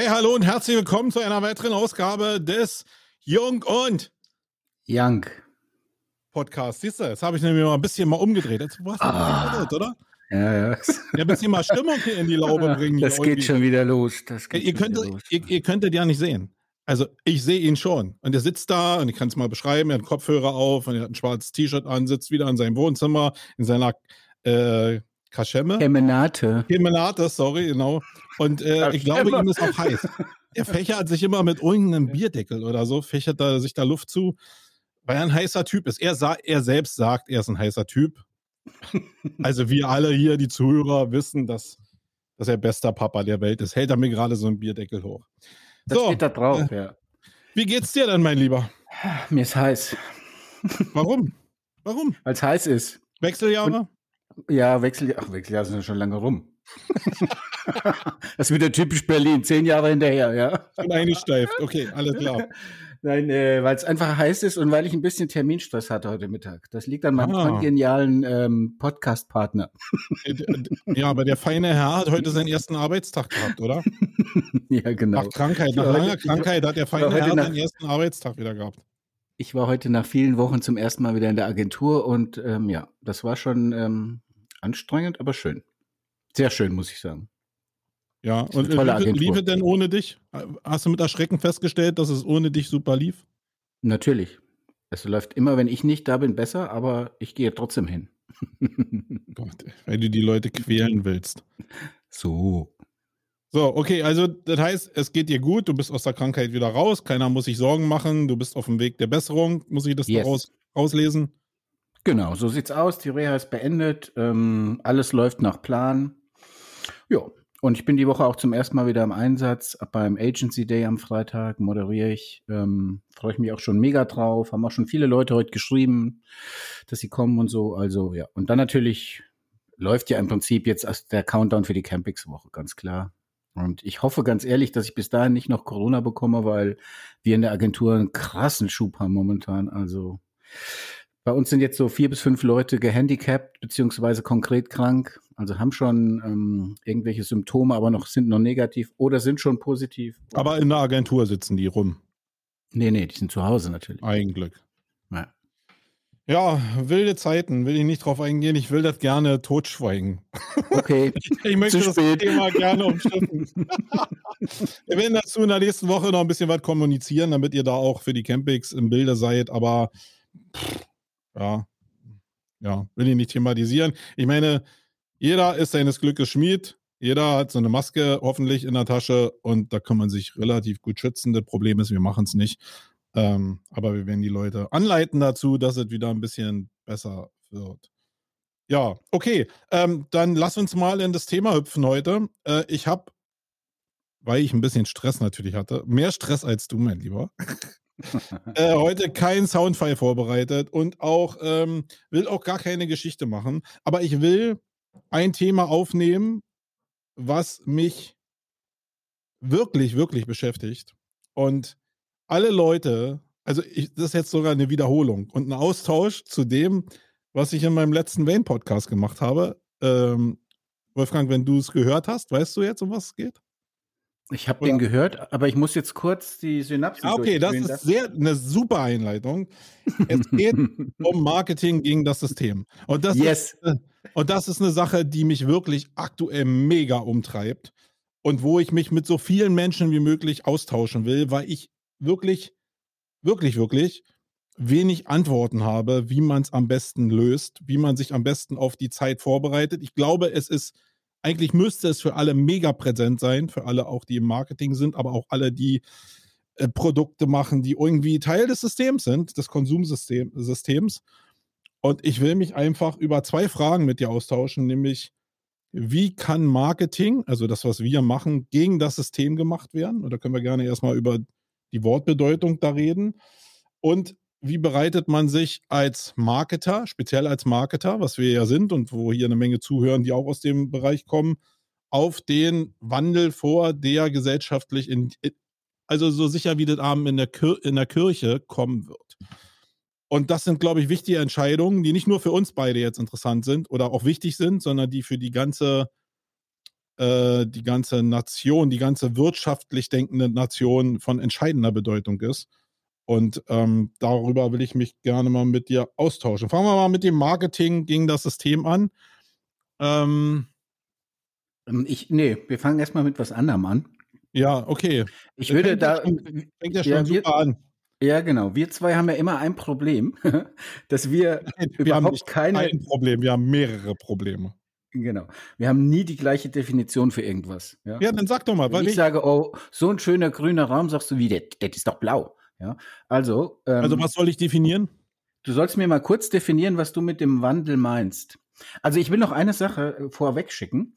Hey, hallo und herzlich willkommen zu einer weiteren Ausgabe des Jung und Young Podcast. Siehst du, jetzt habe ich nämlich mal ein bisschen mal umgedreht. Jetzt warst du ah. oder? Ja, ja. Ja, ein bisschen mal Stimmung hier in die Laube bringen. Das geht irgendwie. schon wieder los. ihr, könntet, los. Ihr, ihr könntet ja nicht sehen. Also ich sehe ihn schon. Und er sitzt da und ich kann es mal beschreiben, er hat einen Kopfhörer auf und er hat ein schwarzes T-Shirt an, sitzt wieder in seinem Wohnzimmer, in seiner äh, Kaschemme. Kemenate. Kemenate, sorry, genau. Und äh, ich glaube, ihm ist auch heiß. Er fächert sich immer mit irgendeinem Bierdeckel oder so, fächert er sich da Luft zu, weil er ein heißer Typ ist. Er, er selbst sagt, er ist ein heißer Typ. Also wir alle hier, die Zuhörer, wissen, dass, dass er bester Papa der Welt ist. Hält er mir gerade so einen Bierdeckel hoch. Das so, steht da drauf, äh, ja. Wie geht's dir denn, mein Lieber? Mir ist heiß. Warum? Warum? Weil es heiß ist. Wechseljahre? Und, ja, Wechseljahre. Ach, Wechseljahre sind ja schon lange rum. das ist wieder typisch Berlin, zehn Jahre hinterher, ja. Und eingesteift, okay, alles klar. Nein, äh, weil es einfach heiß ist und weil ich ein bisschen Terminstress hatte heute Mittag. Das liegt an meinem ah. genialen ähm, Podcast-Partner. Äh, ja, aber der feine Herr hat heute seinen ersten Arbeitstag gehabt, oder? ja, genau. Nach Krankheit, nach langer Krankheit hat der feine Herr seinen ersten Arbeitstag wieder gehabt. Ich war heute nach vielen Wochen zum ersten Mal wieder in der Agentur und ähm, ja, das war schon ähm, anstrengend, aber schön. Sehr schön, muss ich sagen. Ja, und tolle lief, lief es denn ohne dich? Hast du mit Erschrecken festgestellt, dass es ohne dich super lief? Natürlich. Es läuft immer, wenn ich nicht da bin, besser, aber ich gehe trotzdem hin. Gott, weil du die Leute quälen willst. So. So, okay, also das heißt, es geht dir gut, du bist aus der Krankheit wieder raus, keiner muss sich Sorgen machen, du bist auf dem Weg der Besserung, muss ich das yes. daraus auslesen? Genau, so sieht's aus. Die Reha ist beendet, ähm, alles läuft nach Plan. Ja, und ich bin die Woche auch zum ersten Mal wieder im Einsatz. Beim Agency Day am Freitag moderiere ich. Ähm, Freue ich mich auch schon mega drauf. Haben auch schon viele Leute heute geschrieben, dass sie kommen und so. Also ja. Und dann natürlich läuft ja im Prinzip jetzt der Countdown für die Campings-Woche, ganz klar. Und ich hoffe ganz ehrlich, dass ich bis dahin nicht noch Corona bekomme, weil wir in der Agentur einen krassen Schub haben momentan. Also bei uns sind jetzt so vier bis fünf Leute gehandicapt beziehungsweise konkret krank, also haben schon ähm, irgendwelche Symptome, aber noch sind noch negativ oder sind schon positiv. Aber in der Agentur sitzen die rum. Nee, nee, die sind zu Hause natürlich. Ein Glück. Ja. Ja, wilde Zeiten, will ich nicht drauf eingehen. Ich will das gerne totschweigen. Okay. ich möchte das Thema gerne umschiffen. Wir werden dazu in der nächsten Woche noch ein bisschen was kommunizieren, damit ihr da auch für die Campings im Bilde seid. Aber pff, ja, ja, will ich nicht thematisieren. Ich meine, jeder ist seines Glückes Schmied. Jeder hat so eine Maske hoffentlich in der Tasche und da kann man sich relativ gut schützen. Das Problem ist, wir machen es nicht. Ähm, aber wir werden die Leute anleiten dazu, dass es wieder ein bisschen besser wird. Ja, okay. Ähm, dann lass uns mal in das Thema hüpfen heute. Äh, ich habe, weil ich ein bisschen Stress natürlich hatte, mehr Stress als du, mein Lieber. äh, heute kein Soundfile vorbereitet und auch ähm, will auch gar keine Geschichte machen. Aber ich will ein Thema aufnehmen, was mich wirklich, wirklich beschäftigt. Und alle Leute, also ich, das ist jetzt sogar eine Wiederholung und ein Austausch zu dem, was ich in meinem letzten Wayne-Podcast gemacht habe. Ähm, Wolfgang, wenn du es gehört hast, weißt du jetzt, um was es geht? Ich habe den gehört, aber ich muss jetzt kurz die Synapsen. Ah, okay, das ist sehr eine super Einleitung. Es geht um Marketing gegen das System. Und das, yes. ist, und das ist eine Sache, die mich wirklich aktuell mega umtreibt und wo ich mich mit so vielen Menschen wie möglich austauschen will, weil ich wirklich, wirklich, wirklich wenig Antworten habe, wie man es am besten löst, wie man sich am besten auf die Zeit vorbereitet. Ich glaube, es ist eigentlich müsste es für alle mega präsent sein, für alle auch, die im Marketing sind, aber auch alle, die äh, Produkte machen, die irgendwie Teil des Systems sind, des Konsumsystems. Und ich will mich einfach über zwei Fragen mit dir austauschen, nämlich wie kann Marketing, also das, was wir machen, gegen das System gemacht werden? Und da können wir gerne erstmal über die Wortbedeutung da reden. Und wie bereitet man sich als Marketer, speziell als Marketer, was wir ja sind und wo hier eine Menge zuhören, die auch aus dem Bereich kommen, auf den Wandel vor, der gesellschaftlich in, also so sicher wie das Abend in der, Kir in der Kirche kommen wird. Und das sind, glaube ich, wichtige Entscheidungen, die nicht nur für uns beide jetzt interessant sind oder auch wichtig sind, sondern die für die ganze äh, die ganze Nation, die ganze wirtschaftlich denkende Nation von entscheidender Bedeutung ist. Und ähm, darüber will ich mich gerne mal mit dir austauschen. Fangen wir mal mit dem Marketing gegen das System an. Ähm, ich, nee, wir fangen erstmal mit was anderem an. Ja, okay. Ich würde da. Schon, fängt ja schon ja, super wir, an. Ja, genau. Wir zwei haben ja immer ein Problem, dass wir, wir überhaupt keine. ein Problem, wir haben mehrere Probleme. Genau. Wir haben nie die gleiche Definition für irgendwas. Ja, Ja, dann sag doch mal, Wenn weil ich ich, sage, oh, so ein schöner grüner Raum, sagst du, wie, das, das ist doch blau. Ja, also, ähm, also was soll ich definieren? du sollst mir mal kurz definieren, was du mit dem Wandel meinst. Also ich will noch eine Sache äh, vorweg schicken.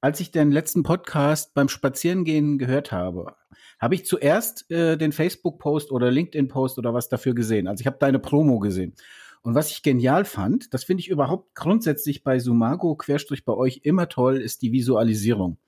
Als ich den letzten Podcast beim Spazierengehen gehört habe, habe ich zuerst äh, den Facebook-Post oder LinkedIn-Post oder was dafür gesehen. Also ich habe deine Promo gesehen. Und was ich genial fand, das finde ich überhaupt grundsätzlich bei Sumago, Querstrich bei euch immer toll, ist die Visualisierung.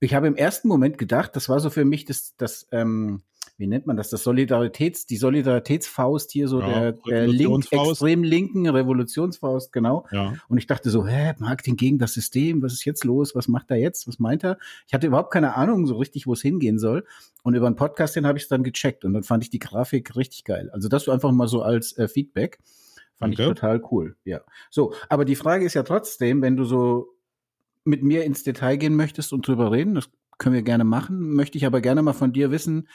Ich habe im ersten Moment gedacht, das war so für mich das, das ähm, wie nennt man das, das Solidaritäts, die Solidaritätsfaust hier, so Ja, der, der link, extrem linken Revolutionsfaust, genau. Ja. Und ich dachte so, hä, Marketing gegen das System, was ist jetzt los? Was macht er jetzt? Was meint er? Ich hatte überhaupt keine Ahnung so richtig, wo es hingehen soll. Und über einen Podcast, den habe ich es dann gecheckt und dann fand ich die Grafik richtig geil. Also das einfach mal so als äh, Feedback. Fand Okay. ich total cool, ja. So, aber die Frage ist ja trotzdem, wenn du so mit mir ins Detail gehen möchtest und drüber reden, das können wir gerne machen, möchte ich aber gerne mal von dir wissen,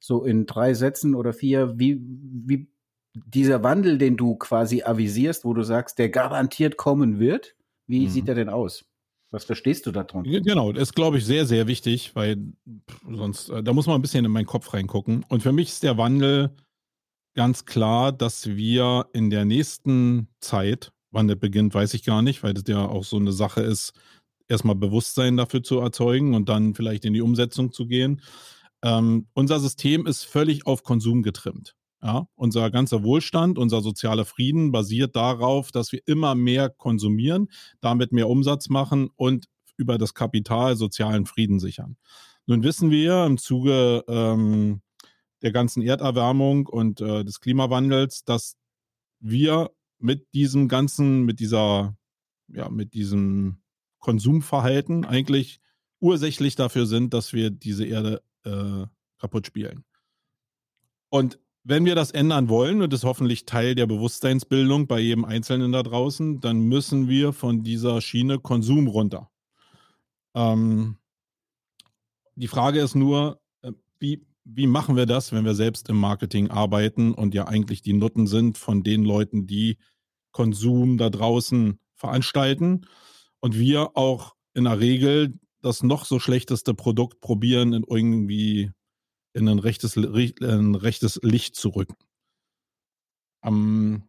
so in drei Sätzen oder vier, wie, wie dieser Wandel, den du quasi avisierst, wo du sagst, der garantiert kommen wird, wie Mhm. sieht er denn aus? Was verstehst du darunter? Genau, das ist, glaube ich, sehr, sehr wichtig, weil sonst, äh, da muss man ein bisschen in meinen Kopf reingucken. Und für mich ist der Wandel ganz klar, dass wir in der nächsten Zeit, wann der beginnt, weiß ich gar nicht, weil das ja auch so eine Sache ist, erstmal Bewusstsein dafür zu erzeugen und dann vielleicht in die Umsetzung zu gehen. Ähm, unser System ist völlig auf Konsum getrimmt. Ja, unser ganzer Wohlstand, unser sozialer Frieden basiert darauf, dass wir immer mehr konsumieren, damit mehr Umsatz machen und über das Kapital sozialen Frieden sichern. Nun wissen wir im Zuge ähm, der ganzen Erderwärmung und äh, des Klimawandels, dass wir mit diesem ganzen, mit dieser, ja, mit diesem Konsumverhalten eigentlich ursächlich dafür sind, dass wir diese Erde äh, kaputt spielen. Und wenn wir das ändern wollen, und das ist hoffentlich Teil der Bewusstseinsbildung bei jedem Einzelnen da draußen, dann müssen wir von dieser Schiene Konsum runter. Ähm, die Frage ist nur, äh, wie, wie machen wir das, wenn wir selbst im Marketing arbeiten und ja eigentlich die Nutten sind von den Leuten, die Konsum da draußen veranstalten und wir auch in der Regel das noch so schlechteste Produkt probieren, in irgendwie in ein rechtes, ein rechtes Licht zu rücken. Ähm,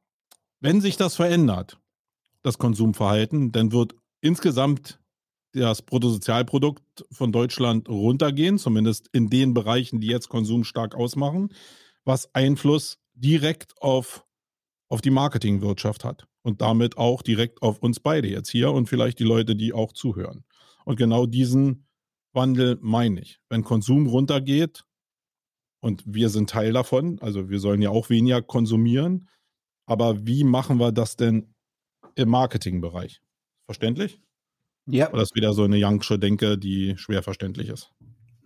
wenn sich das verändert, das Konsumverhalten, dann wird insgesamt das Bruttosozialprodukt von Deutschland runtergehen, zumindest in den Bereichen, die jetzt Konsum stark ausmachen, was Einfluss direkt auf, auf die Marketingwirtschaft hat und damit auch direkt auf uns beide jetzt hier und vielleicht die Leute, die auch zuhören. Und genau diesen Wandel meine ich. Wenn Konsum runtergeht und wir sind Teil davon, also wir sollen ja auch weniger konsumieren, aber wie machen wir das denn im Marketingbereich? Verständlich? Ja, Oder ist wieder so eine Youngsche Denke, die schwer verständlich ist?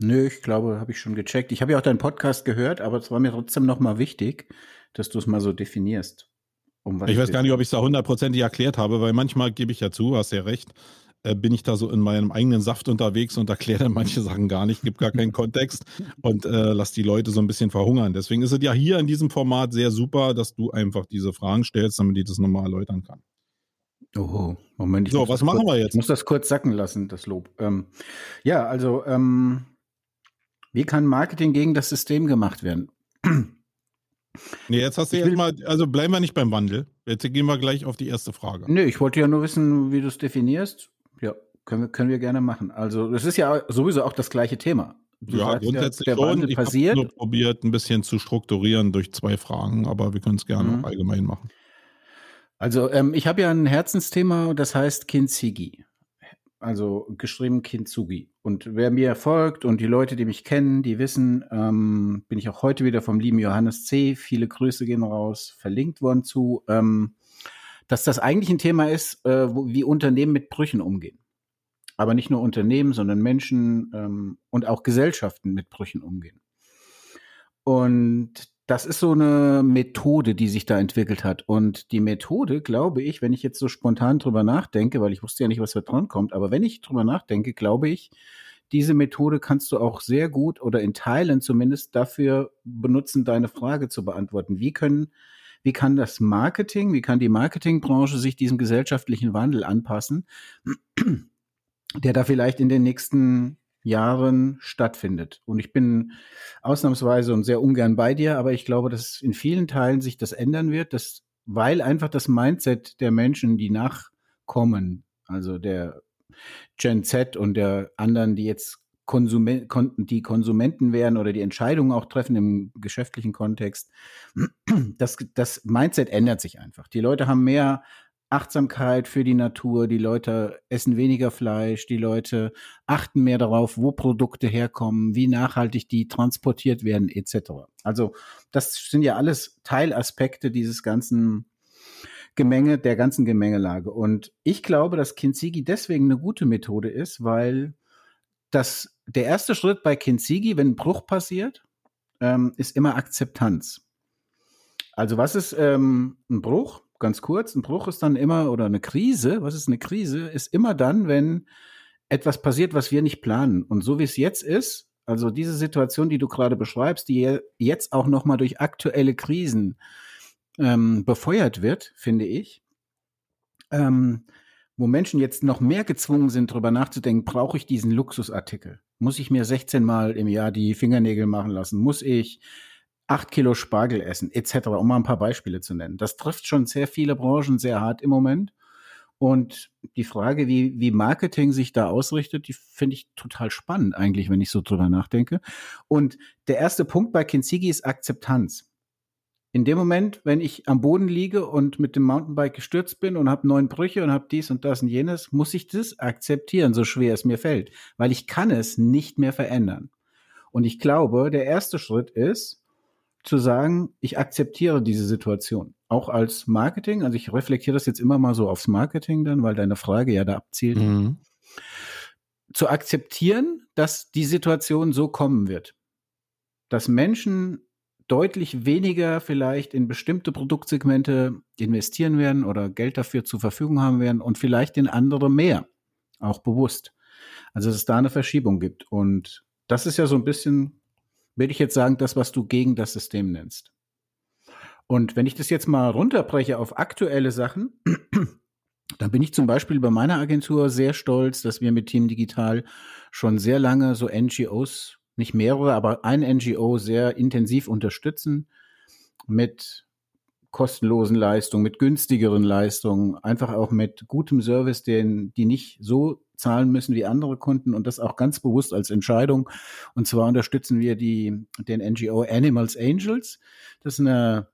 nö, ich glaube, habe ich schon gecheckt. Ich habe ja auch deinen Podcast gehört, aber es war mir trotzdem nochmal wichtig, dass du es mal so definierst. Um was Ich weiß es gar nicht, ob ich es da hundertprozentig erklärt habe, weil manchmal gebe ich ja zu, hast ja recht, äh, bin ich da so in meinem eigenen Saft unterwegs und erkläre dann manche Sachen gar nicht, gibt gar keinen Kontext und äh, lass die Leute so ein bisschen verhungern. Deswegen ist es ja hier in diesem Format sehr super, dass du einfach diese Fragen stellst, damit ich das nochmal erläutern kann. Oh, Moment. ich So, muss was das machen kurz, wir jetzt? Ich muss das kurz sacken lassen, das Lob. Ähm, ja, also, ähm, wie kann Marketing gegen das System gemacht werden? Nee, jetzt hast du Ich jetzt will- mal, also bleiben wir nicht beim Wandel. Jetzt gehen wir gleich auf die erste Frage. Nö, ich wollte ja nur wissen, wie du es definierst. Ja, können wir, können wir gerne machen. Also, das ist ja sowieso auch das gleiche Thema. Du ja, sagst grundsätzlich der schon. Wandel Ich habe passiert. nur probiert, ein bisschen zu strukturieren durch zwei Fragen, aber wir können es gerne Mhm. auch allgemein machen. Also, ähm, ich habe ja ein Herzensthema, das heißt Kintsugi. Also geschrieben Kintsugi. Und wer mir folgt und die Leute, die mich kennen, die wissen, ähm, bin ich auch heute wieder vom lieben Johannes C. Viele Grüße gehen raus, verlinkt worden zu, ähm, dass das eigentlich ein Thema ist, äh, wo, wie Unternehmen mit Brüchen umgehen. aber nicht nur Unternehmen, sondern Menschen ähm, und auch Gesellschaften mit Brüchen umgehen. Und das ist so eine Methode, die sich da entwickelt hat. Und die Methode, glaube ich, wenn ich jetzt so spontan drüber nachdenke, weil ich wusste ja nicht, was da dran kommt, aber wenn ich drüber nachdenke, glaube ich, diese Methode kannst du auch sehr gut oder in Teilen zumindest dafür benutzen, deine Frage zu beantworten. Wie können, wie kann das Marketing, wie kann die Marketingbranche sich diesem gesellschaftlichen Wandel anpassen, der da vielleicht in den nächsten Jahren stattfindet. Und ich bin ausnahmsweise und sehr ungern bei dir, aber ich glaube, dass in vielen Teilen sich das ändern wird, dass, weil einfach das Mindset der Menschen, die nachkommen, also der Gen Z und der anderen, die jetzt Konsumen die Konsumenten werden oder die Entscheidungen auch treffen im geschäftlichen Kontext, das, das Mindset ändert sich einfach. Die Leute haben mehr Achtsamkeit für die Natur, die Leute essen weniger Fleisch, die Leute achten mehr darauf, wo Produkte herkommen, wie nachhaltig die transportiert werden, etc. Also das sind ja alles Teilaspekte dieses ganzen Gemenge, der ganzen Gemengelage. Und ich glaube, dass Kinzigi deswegen eine gute Methode ist, weil das, der erste Schritt bei Kinzigi, wenn ein Bruch passiert, ähm, ist immer Akzeptanz. Also was ist ähm, ein Bruch? Ganz kurz, ein Bruch ist dann immer, oder eine Krise, was ist eine Krise, ist immer dann, wenn etwas passiert, was wir nicht planen. Und so wie es jetzt ist, also diese Situation, die du gerade beschreibst, die jetzt auch nochmal durch aktuelle Krisen ähm, befeuert wird, finde ich, ähm, wo Menschen jetzt noch mehr gezwungen sind, darüber nachzudenken, brauche ich diesen Luxusartikel? Muss ich mir 16 Mal im Jahr die Fingernägel machen lassen? Muss ich acht Kilo Spargel essen, etc., um mal ein paar Beispiele zu nennen. Das trifft schon sehr viele Branchen sehr hart im Moment. Und die Frage, wie, wie Marketing sich da ausrichtet, die finde ich total spannend eigentlich, wenn ich so drüber nachdenke. Und der erste Punkt bei Kinzigi ist Akzeptanz. In dem Moment, wenn ich am Boden liege und mit dem Mountainbike gestürzt bin und habe neun Brüche und habe dies und das und jenes, muss ich das akzeptieren, so schwer es mir fällt, weil ich kann es nicht mehr verändern. Und ich glaube, der erste Schritt ist, zu sagen, ich akzeptiere diese Situation. Auch als Marketing, also ich reflektiere das jetzt immer mal so aufs Marketing dann, weil deine Frage ja da abzielt. Mhm. Zu akzeptieren, dass die Situation so kommen wird. Dass Menschen deutlich weniger vielleicht in bestimmte Produktsegmente investieren werden oder Geld dafür zur Verfügung haben werden und vielleicht in andere mehr. Auch bewusst. Also dass es da eine Verschiebung gibt. Und das ist ja so ein bisschen würde ich jetzt sagen, das, was du gegen das System nennst. Und wenn ich das jetzt mal runterbreche auf aktuelle Sachen, dann bin ich zum Beispiel bei meiner Agentur sehr stolz, dass wir mit Team Digital schon sehr lange so NGOs, nicht mehrere, aber ein NGO sehr intensiv unterstützen mit kostenlosen Leistungen, mit günstigeren Leistungen, einfach auch mit gutem Service, den, die nicht so zahlen müssen wie andere Kunden und das auch ganz bewusst als Entscheidung. Und zwar unterstützen wir die, den NGO Animals Angels. Das ist eine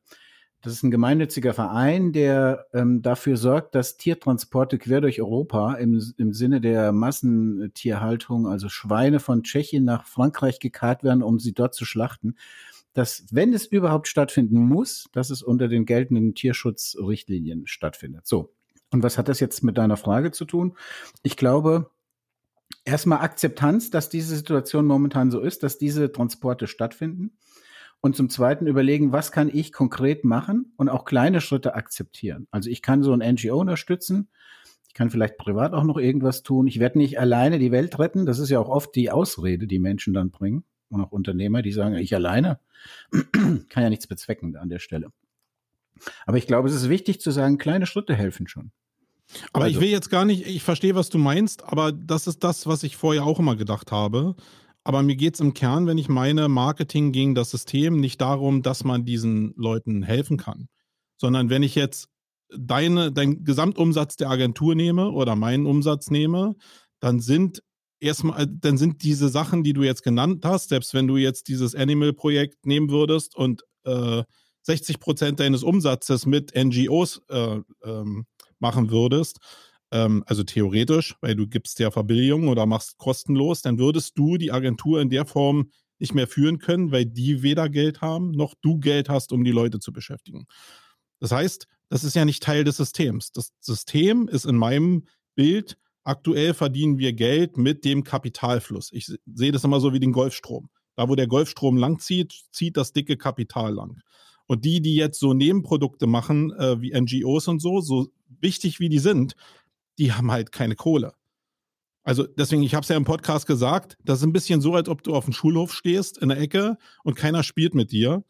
das ist ein gemeinnütziger Verein, der ähm, dafür sorgt, dass Tiertransporte quer durch Europa im, im Sinne der Massentierhaltung, also Schweine von Tschechien nach Frankreich gekarrt werden, um sie dort zu schlachten. Dass, wenn es überhaupt stattfinden muss, dass es unter den geltenden Tierschutzrichtlinien stattfindet. So. Und was hat das jetzt mit deiner Frage zu tun? Ich glaube, erstmal Akzeptanz, dass diese Situation momentan so ist, dass diese Transporte stattfinden. Und zum Zweiten überlegen, was kann ich konkret machen und auch kleine Schritte akzeptieren. Also ich kann so ein NGO unterstützen. Ich kann vielleicht privat auch noch irgendwas tun. Ich werde nicht alleine die Welt retten. Das ist ja auch oft die Ausrede, die Menschen dann bringen. Und auch Unternehmer, die sagen, ich alleine kann ja nichts bezwecken an der Stelle. Aber ich glaube, es ist wichtig zu sagen, kleine Schritte helfen schon. Aber also. ich will jetzt gar nicht, ich verstehe, was du meinst, aber das ist das, was ich vorher auch immer gedacht habe. Aber mir geht es im Kern, wenn ich meine, Marketing gegen das System, nicht darum, dass man diesen Leuten helfen kann, sondern wenn ich jetzt deine, deinen Gesamtumsatz der Agentur nehme oder meinen Umsatz nehme, dann sind erstmal, dann sind diese Sachen, die du jetzt genannt hast, selbst wenn du jetzt dieses Animal-Projekt nehmen würdest und äh, 60 Prozent deines Umsatzes mit NGOs äh, ähm, machen würdest, ähm, also theoretisch, weil du gibst ja Verbilligung oder machst kostenlos, dann würdest du die Agentur in der Form nicht mehr führen können, weil die weder Geld haben, noch du Geld hast, um die Leute zu beschäftigen. Das heißt, das ist ja nicht Teil des Systems. Das System ist in meinem Bild aktuell verdienen wir Geld mit dem Kapitalfluss. Ich sehe das immer so wie den Golfstrom. Da, wo der Golfstrom lang zieht, zieht das dicke Kapital lang. Und die, die jetzt so Nebenprodukte machen, äh, wie NGOs und so, so wichtig wie die sind, die haben halt keine Kohle. Also deswegen, ich habe es ja im Podcast gesagt, das ist ein bisschen so, als ob du auf dem Schulhof stehst in der Ecke und keiner spielt mit dir.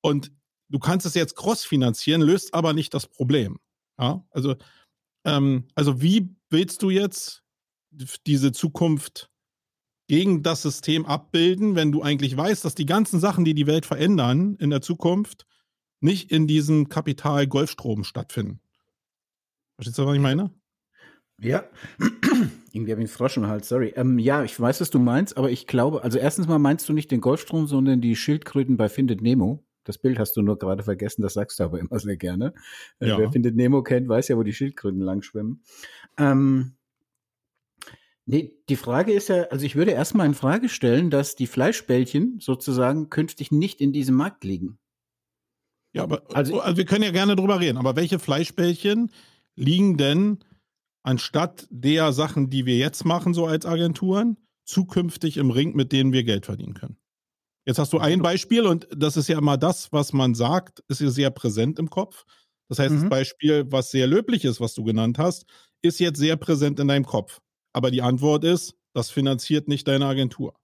Und du kannst es jetzt cross finanzieren, löst aber nicht das Problem. Ja, also, ähm, also wie willst du jetzt diese Zukunft gegen das System abbilden, wenn du eigentlich weißt, dass die ganzen Sachen, die die Welt verändern in der Zukunft, nicht in diesem Kapital-Golfstrom stattfinden? Verstehst du, was ich meine? Ja, irgendwie habe ich einen Frosch im Hals, sorry. Ähm, ja, ich weiß, was du meinst, aber ich glaube, also erstens mal meinst du nicht den Golfstrom, sondern die Schildkröten bei Findet Nemo. Das Bild hast du nur gerade vergessen, das sagst du aber immer sehr gerne. Äh, ja. Wer Findet Nemo kennt, weiß ja, wo die Schildkröten lang schwimmen. Ähm, Nee, die Frage ist ja, also ich würde erstmal in Frage stellen, dass die Fleischbällchen sozusagen künftig nicht in diesem Markt liegen. Ja, aber also, also wir können ja gerne drüber reden, aber welche Fleischbällchen liegen denn anstatt der Sachen, die wir jetzt machen, so als Agenturen, zukünftig im Ring, mit denen wir Geld verdienen können? Jetzt hast du ein Beispiel und das ist ja immer das, was man sagt, ist ja sehr präsent im Kopf. Das heißt, mhm. das Beispiel, was sehr löblich ist, was du genannt hast, ist jetzt sehr präsent in deinem Kopf. Aber die Antwort ist, das finanziert nicht deine Agentur.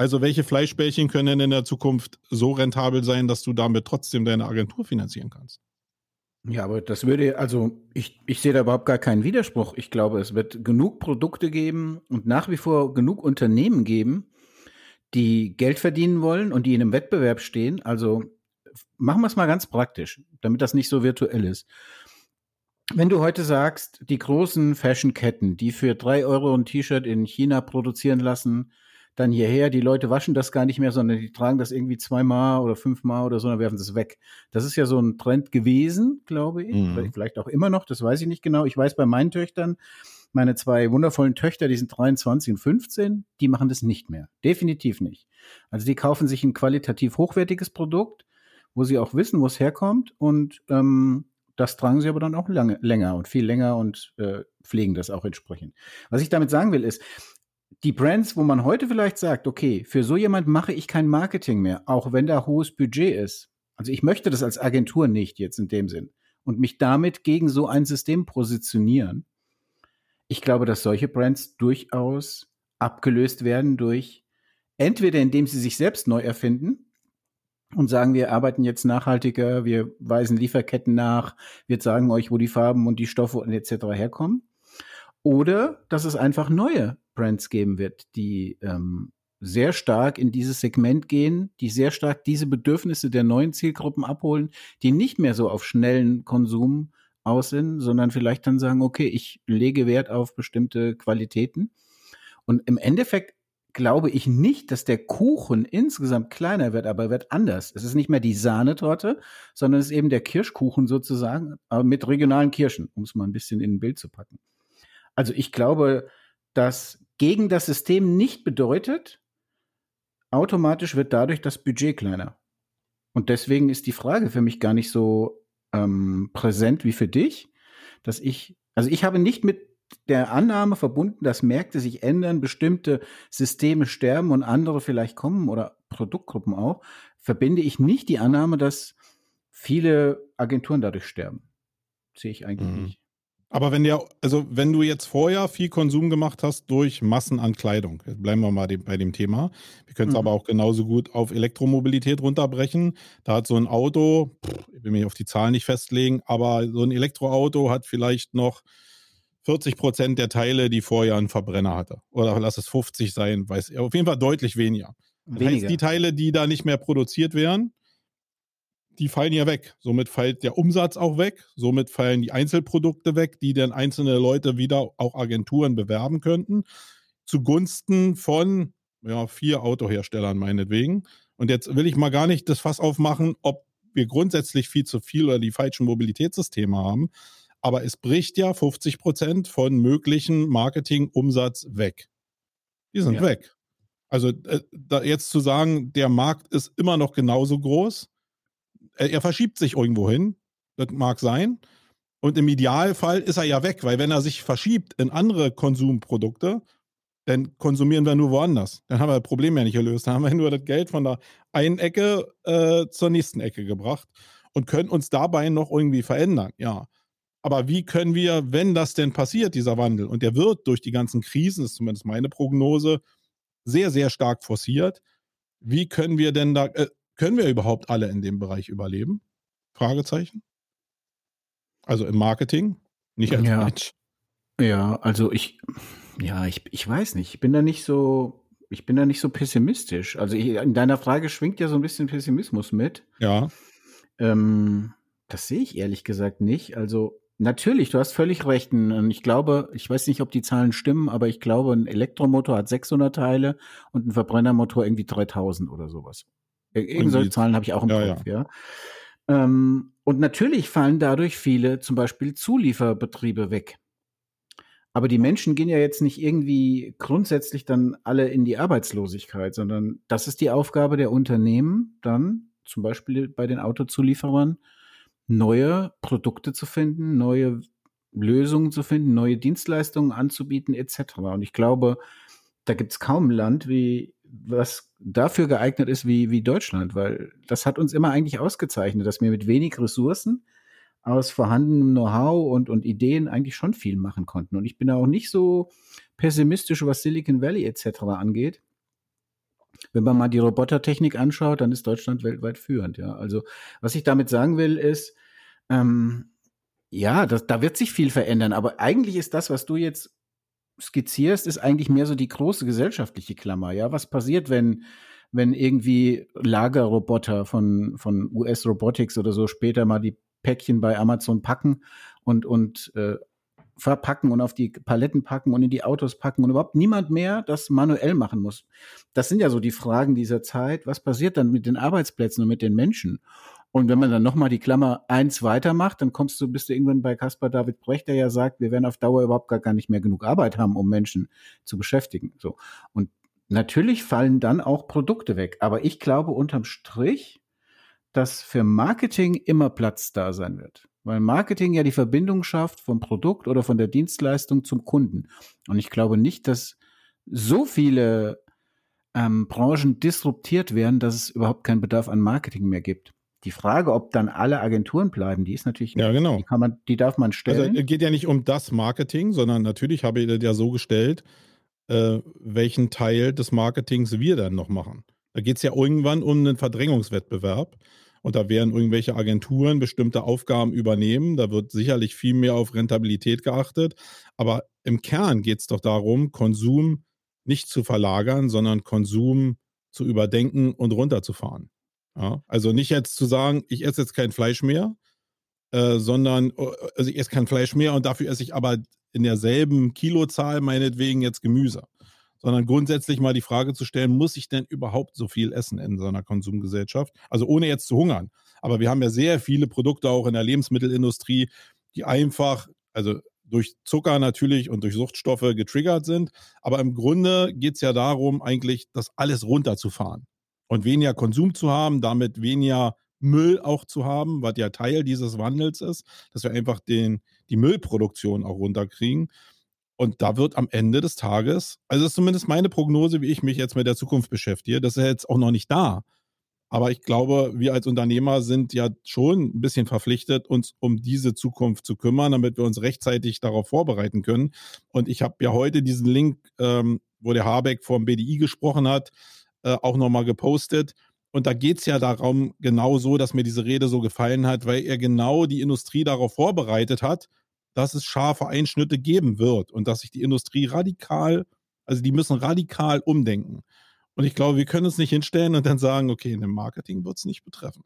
Also welche Fleischbällchen können in der Zukunft so rentabel sein, dass du damit trotzdem deine Agentur finanzieren kannst? Ja, aber das würde, also ich, ich sehe da überhaupt gar keinen Widerspruch. Ich glaube, es wird genug Produkte geben und nach wie vor genug Unternehmen geben, die Geld verdienen wollen und die in einem Wettbewerb stehen. Also machen wir es mal ganz praktisch, damit das nicht so virtuell ist. Wenn du heute sagst, die großen Fashion-Ketten, die für drei Euro ein T-Shirt in China produzieren lassen, dann hierher, die Leute waschen das gar nicht mehr, sondern die tragen das irgendwie zweimal oder fünfmal oder so, dann werfen sie es weg. Das ist ja so ein Trend gewesen, glaube ich. Mhm. Vielleicht auch immer noch, das weiß ich nicht genau. Ich weiß bei meinen Töchtern, meine zwei wundervollen Töchter, die sind 23 und 15, die machen das nicht mehr. Definitiv nicht. Also die kaufen sich ein qualitativ hochwertiges Produkt, wo sie auch wissen, wo es herkommt und ähm, das tragen sie aber dann auch lange, länger und viel länger und äh, pflegen das auch entsprechend. Was ich damit sagen will, ist, die Brands, wo man heute vielleicht sagt, okay, für so jemand mache ich kein Marketing mehr, auch wenn da hohes Budget ist. Also ich möchte das als Agentur nicht jetzt in dem Sinn und mich damit gegen so ein System positionieren. Ich glaube, dass solche Brands durchaus abgelöst werden durch entweder indem sie sich selbst neu erfinden, und sagen, wir arbeiten jetzt nachhaltiger, wir weisen Lieferketten nach, wir sagen euch, wo die Farben und die Stoffe und etc. herkommen. Oder dass es einfach neue Brands geben wird, die ähm, sehr stark in dieses Segment gehen, die sehr stark diese Bedürfnisse der neuen Zielgruppen abholen, die nicht mehr so auf schnellen Konsum aus sind, sondern vielleicht dann sagen, okay, ich lege Wert auf bestimmte Qualitäten. Und im Endeffekt glaube ich nicht, dass der Kuchen insgesamt kleiner wird, aber er wird anders. Es ist nicht mehr die Sahnetorte, sondern es ist eben der Kirschkuchen sozusagen, aber mit regionalen Kirschen, um es mal ein bisschen in ein Bild zu packen. Also ich glaube, dass gegen das System nicht bedeutet, automatisch wird dadurch das Budget kleiner. Und deswegen ist die Frage für mich gar nicht so ähm, präsent wie für dich, dass ich, also ich habe nicht mit der Annahme verbunden, dass Märkte sich ändern, bestimmte Systeme sterben und andere vielleicht kommen oder Produktgruppen auch, verbinde ich nicht die Annahme, dass viele Agenturen dadurch sterben. Sehe ich eigentlich mhm. nicht. Aber wenn der, also wenn du jetzt vorher viel Konsum gemacht hast durch Massen an Kleidung, bleiben wir mal bei dem Thema. Wir können es mhm. aber auch genauso gut auf Elektromobilität runterbrechen. Da hat so ein Auto, ich will mich auf die Zahlen nicht festlegen, aber so ein Elektroauto hat vielleicht noch 40 Prozent der Teile, die vorher einen Verbrenner hatte. Oder lass es 50 sein, weiß auf jeden Fall deutlich weniger. Das heißt, die Teile, die da nicht mehr produziert werden, die fallen ja weg. Somit fällt der Umsatz auch weg. Somit fallen die Einzelprodukte weg, die dann einzelne Leute wieder auch Agenturen bewerben könnten. Zugunsten von ja, vier Autoherstellern meinetwegen. Und jetzt will ich mal gar nicht das Fass aufmachen, ob wir grundsätzlich viel zu viel oder die falschen Mobilitätssysteme haben, aber es bricht ja 50 Prozent von möglichen Marketingumsatz weg. Die sind ja. weg. Also äh, jetzt zu sagen, der Markt ist immer noch genauso groß, er, er verschiebt sich irgendwo hin, das mag sein, Und im Idealfall ist er ja weg, weil wenn er sich verschiebt in andere Konsumprodukte, dann konsumieren wir nur woanders. Dann haben wir das Problem ja nicht gelöst. Dann haben wir nur das Geld von der einen Ecke äh, zur nächsten Ecke gebracht und können uns dabei noch irgendwie verändern. Ja. Aber wie können wir, wenn das denn passiert, dieser Wandel, und der wird durch die ganzen Krisen, ist zumindest meine Prognose, sehr, sehr stark forciert, wie können wir denn da, äh, können wir überhaupt alle in dem Bereich überleben? Fragezeichen. Also im Marketing, nicht als Ja. Mensch. Ja, also ich, ja, ich, ich weiß nicht. Ich bin da nicht so, ich bin da nicht so pessimistisch. Also ich, in deiner Frage schwingt ja so ein bisschen Pessimismus mit. Ja, Ähm, das sehe ich ehrlich gesagt nicht. Also natürlich, du hast völlig recht. Und ich glaube, ich weiß nicht, ob die Zahlen stimmen, aber ich glaube, ein Elektromotor hat 600 Teile und ein Verbrennermotor irgendwie 3000 oder sowas. Ir- Irgend solche Zahlen habe ich auch im Ja, Kopf, ja. Ähm, und natürlich fallen dadurch viele, zum Beispiel Zulieferbetriebe weg. Aber die Menschen gehen ja jetzt nicht irgendwie grundsätzlich dann alle in die Arbeitslosigkeit, sondern das ist die Aufgabe der Unternehmen, dann zum Beispiel bei den Autozulieferern neue Produkte zu finden, neue Lösungen zu finden, neue Dienstleistungen anzubieten etc. Und ich glaube, da gibt es kaum ein Land, wie was dafür geeignet ist wie, wie Deutschland, weil das hat uns immer eigentlich ausgezeichnet, dass wir mit wenig Ressourcen aus vorhandenem Know-how und, und Ideen eigentlich schon viel machen konnten. Und ich bin auch nicht so pessimistisch, was Silicon Valley etc. angeht. Wenn man mal die Robotertechnik anschaut, dann ist Deutschland weltweit führend. Ja, also was ich damit sagen will, ist, ähm, ja, das, da wird sich viel verändern. Aber eigentlich ist das, was du jetzt skizzierst, ist eigentlich mehr so die große gesellschaftliche Klammer. Ja, was passiert, wenn wenn irgendwie Lagerroboter von von US Robotics oder so später mal die Päckchen bei Amazon packen und und äh, verpacken und auf die Paletten packen und in die Autos packen und überhaupt niemand mehr das manuell machen muss. Das sind ja so die Fragen dieser Zeit. Was passiert dann mit den Arbeitsplätzen und mit den Menschen? Und wenn man dann nochmal die Klammer eins weitermacht, dann kommst du, bist du irgendwann bei Caspar David Brecht, der ja sagt, wir werden auf Dauer überhaupt gar, gar nicht mehr genug Arbeit haben, um Menschen zu beschäftigen. So. Und natürlich fallen dann auch Produkte weg. Aber ich glaube unterm Strich, dass für Marketing immer Platz da sein wird. Weil Marketing ja die Verbindung schafft vom Produkt oder von der Dienstleistung zum Kunden. Und ich glaube nicht, dass so viele ähm, Branchen disruptiert werden, dass es überhaupt keinen Bedarf an Marketing mehr gibt. Die Frage, ob dann alle Agenturen bleiben, die ist natürlich, ja, genau. die kann man, die darf man Also stellen. es geht ja nicht um das Marketing, sondern natürlich habe ich das ja so gestellt, äh, welchen Teil des Marketings wir dann noch machen. Da geht es ja irgendwann um einen Verdrängungswettbewerb. Und da werden irgendwelche Agenturen bestimmte Aufgaben übernehmen. Da wird sicherlich viel mehr auf Rentabilität geachtet. Aber im Kern geht es doch darum, Konsum nicht zu verlagern, sondern Konsum zu überdenken und runterzufahren. Ja? Also nicht jetzt zu sagen, ich esse jetzt kein Fleisch mehr, äh, sondern äh, also ich esse kein Fleisch mehr und dafür esse ich aber in derselben Kilozahl meinetwegen jetzt Gemüse. Sondern grundsätzlich mal die Frage zu stellen, muss ich denn überhaupt so viel essen in so einer Konsumgesellschaft? Also ohne jetzt zu hungern. Aber wir haben ja sehr viele Produkte auch in der Lebensmittelindustrie, die einfach, also durch Zucker natürlich und durch Suchtstoffe getriggert sind. Aber im Grunde geht es ja darum, eigentlich das alles runterzufahren und weniger Konsum zu haben, damit weniger Müll auch zu haben, was ja Teil dieses Wandels ist, dass wir einfach den, die Müllproduktion auch runterkriegen. Und da wird am Ende des Tages, also das ist zumindest meine Prognose, wie ich mich jetzt mit der Zukunft beschäftige, das ist ja jetzt auch noch nicht da. Aber ich glaube, wir als Unternehmer sind ja schon ein bisschen verpflichtet, uns um diese Zukunft zu kümmern, damit wir uns rechtzeitig darauf vorbereiten können. Und ich habe ja heute diesen Link, ähm, wo der Habeck vom BDI gesprochen hat, äh, auch nochmal gepostet. Und da geht es ja darum, genau so, dass mir diese Rede so gefallen hat, weil er genau die Industrie darauf vorbereitet hat, dass es scharfe Einschnitte geben wird und dass sich die Industrie radikal, also die müssen radikal umdenken. Und ich glaube, wir können uns nicht hinstellen und dann sagen, okay, in dem Marketing wird es nicht betreffen.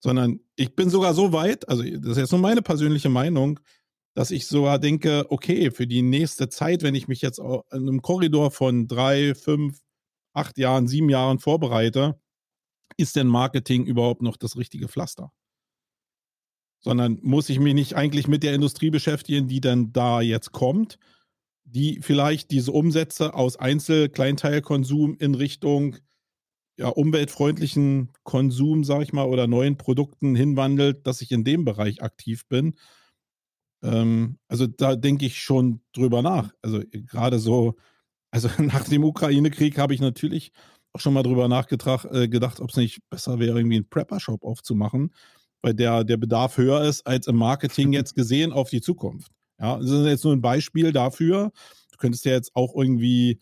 Sondern ich bin sogar so weit, also das ist jetzt nur meine persönliche Meinung, dass ich sogar denke, okay, für die nächste Zeit, wenn ich mich jetzt in einem Korridor von drei, fünf, acht Jahren, sieben Jahren vorbereite, ist denn Marketing überhaupt noch das richtige Pflaster? Sondern muss ich mich nicht eigentlich mit der Industrie beschäftigen, die dann da jetzt kommt, die vielleicht diese Umsätze aus Einzel-Kleinteilkonsum in Richtung ja, umweltfreundlichen Konsum, sag ich mal, oder neuen Produkten hinwandelt, dass ich in dem Bereich aktiv bin. Ähm, also da denke ich schon drüber nach. Also gerade so, also nach dem Ukraine-Krieg habe ich natürlich auch schon mal drüber nachgedacht, äh, gedacht, ob es nicht besser wäre, irgendwie einen Prepper-Shop aufzumachen, weil der, der Bedarf höher ist als im Marketing jetzt gesehen auf die Zukunft. Ja, das ist jetzt nur ein Beispiel dafür. Du könntest ja jetzt auch irgendwie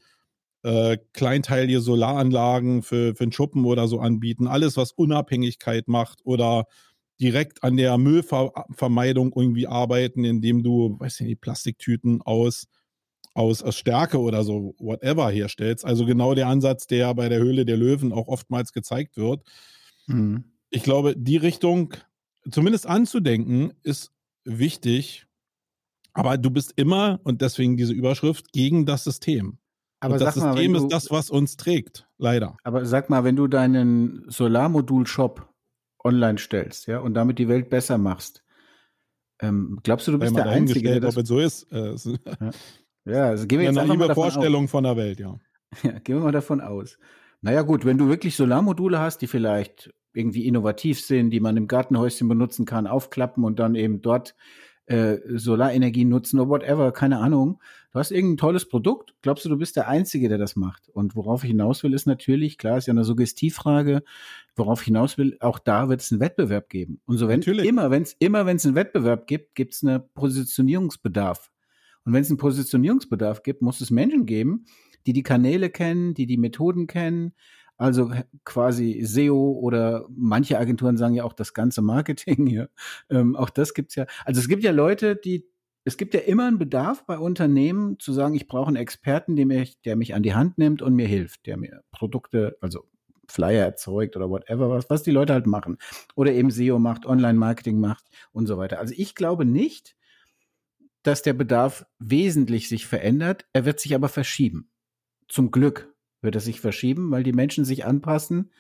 äh, kleinteilige Solaranlagen für, für einen Schuppen oder so anbieten. Alles, was Unabhängigkeit macht oder direkt an der Müllvermeidung irgendwie arbeiten, indem du, weiß nicht, Plastiktüten aus, aus, aus Stärke oder so, whatever herstellst. Also genau der Ansatz, der bei der Höhle der Löwen auch oftmals gezeigt wird. Mhm. Ich glaube, die Richtung zumindest anzudenken, ist wichtig. Aber du bist immer, und deswegen diese Überschrift, gegen das System. Aber und das System mal, ist das, was uns trägt, leider. Aber sag mal, wenn du deinen Solarmodul-Shop online stellst, ja, und damit die Welt besser machst, ähm, glaubst du, du bist der Einzige, der das... ob es so ist. Äh, ja. Ja, also gehen wir jetzt eine liebe Vorstellung aus. von der Welt, ja. ja. Gehen wir mal davon aus. Naja gut, wenn du wirklich Solarmodule hast, die vielleicht irgendwie innovativ sind, die man im Gartenhäuschen benutzen kann, aufklappen und dann eben dort äh, Solarenergie nutzen oder whatever, keine Ahnung. Du hast irgendein tolles Produkt, glaubst du, du bist der Einzige, der das macht. Und worauf ich hinaus will, ist natürlich, klar, ist ja eine Suggestivfrage, worauf ich hinaus will, auch da wird es einen Wettbewerb geben. Und so wenn natürlich. immer, wenn es immer, wenn es einen Wettbewerb gibt, gibt es einen Positionierungsbedarf. Und wenn es einen Positionierungsbedarf gibt, muss es Menschen geben, die die Kanäle kennen, die die Methoden kennen, also quasi SEO oder manche Agenturen sagen ja auch das ganze Marketing hier. Ähm, auch das gibt's ja. Also es gibt ja Leute, die es gibt ja immer einen Bedarf bei Unternehmen zu sagen, ich brauche einen Experten, der mich, der mich an die Hand nimmt und mir hilft, der mir Produkte, also Flyer erzeugt oder whatever, was, was die Leute halt machen. Oder eben SEO macht, Online-Marketing macht und so weiter. Also ich glaube nicht, dass der Bedarf wesentlich sich verändert. Er wird sich aber verschieben. Zum Glück wird er sich verschieben, weil die Menschen sich anpassen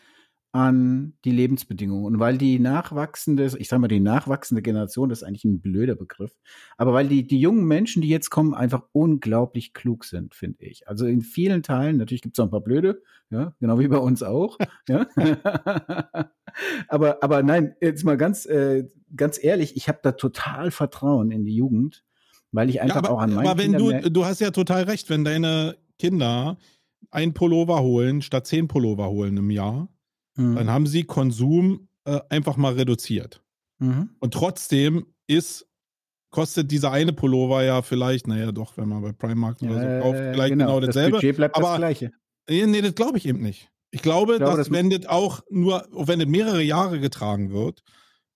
an die Lebensbedingungen und weil die nachwachsende, ich sage mal die nachwachsende Generation, das ist eigentlich ein blöder Begriff, aber weil die, die jungen Menschen, die jetzt kommen, einfach unglaublich klug sind, finde ich. Also in vielen Teilen, natürlich gibt es auch ein paar blöde, ja, genau wie bei uns auch, ja. aber, aber nein, jetzt mal ganz, äh, ganz ehrlich, ich habe da total Vertrauen in die Jugend, weil ich einfach ja, aber, auch an meinen Aber wenn Kindern du, du hast ja total recht, wenn deine Kinder ein Pullover holen statt zehn Pullover holen im Jahr, mhm. dann haben sie Konsum äh, einfach mal reduziert. Mhm. Und trotzdem ist, kostet dieser eine Pullover ja vielleicht, naja, doch, wenn man bei Primark oder so kauft, vielleicht genau, genau dasselbe. Das Budget bleibt aber, das gleiche. Nee, das glaube ich eben nicht. Ich glaube, ich glaube dass das wenn das auch nur, wenn das mehrere Jahre getragen wird,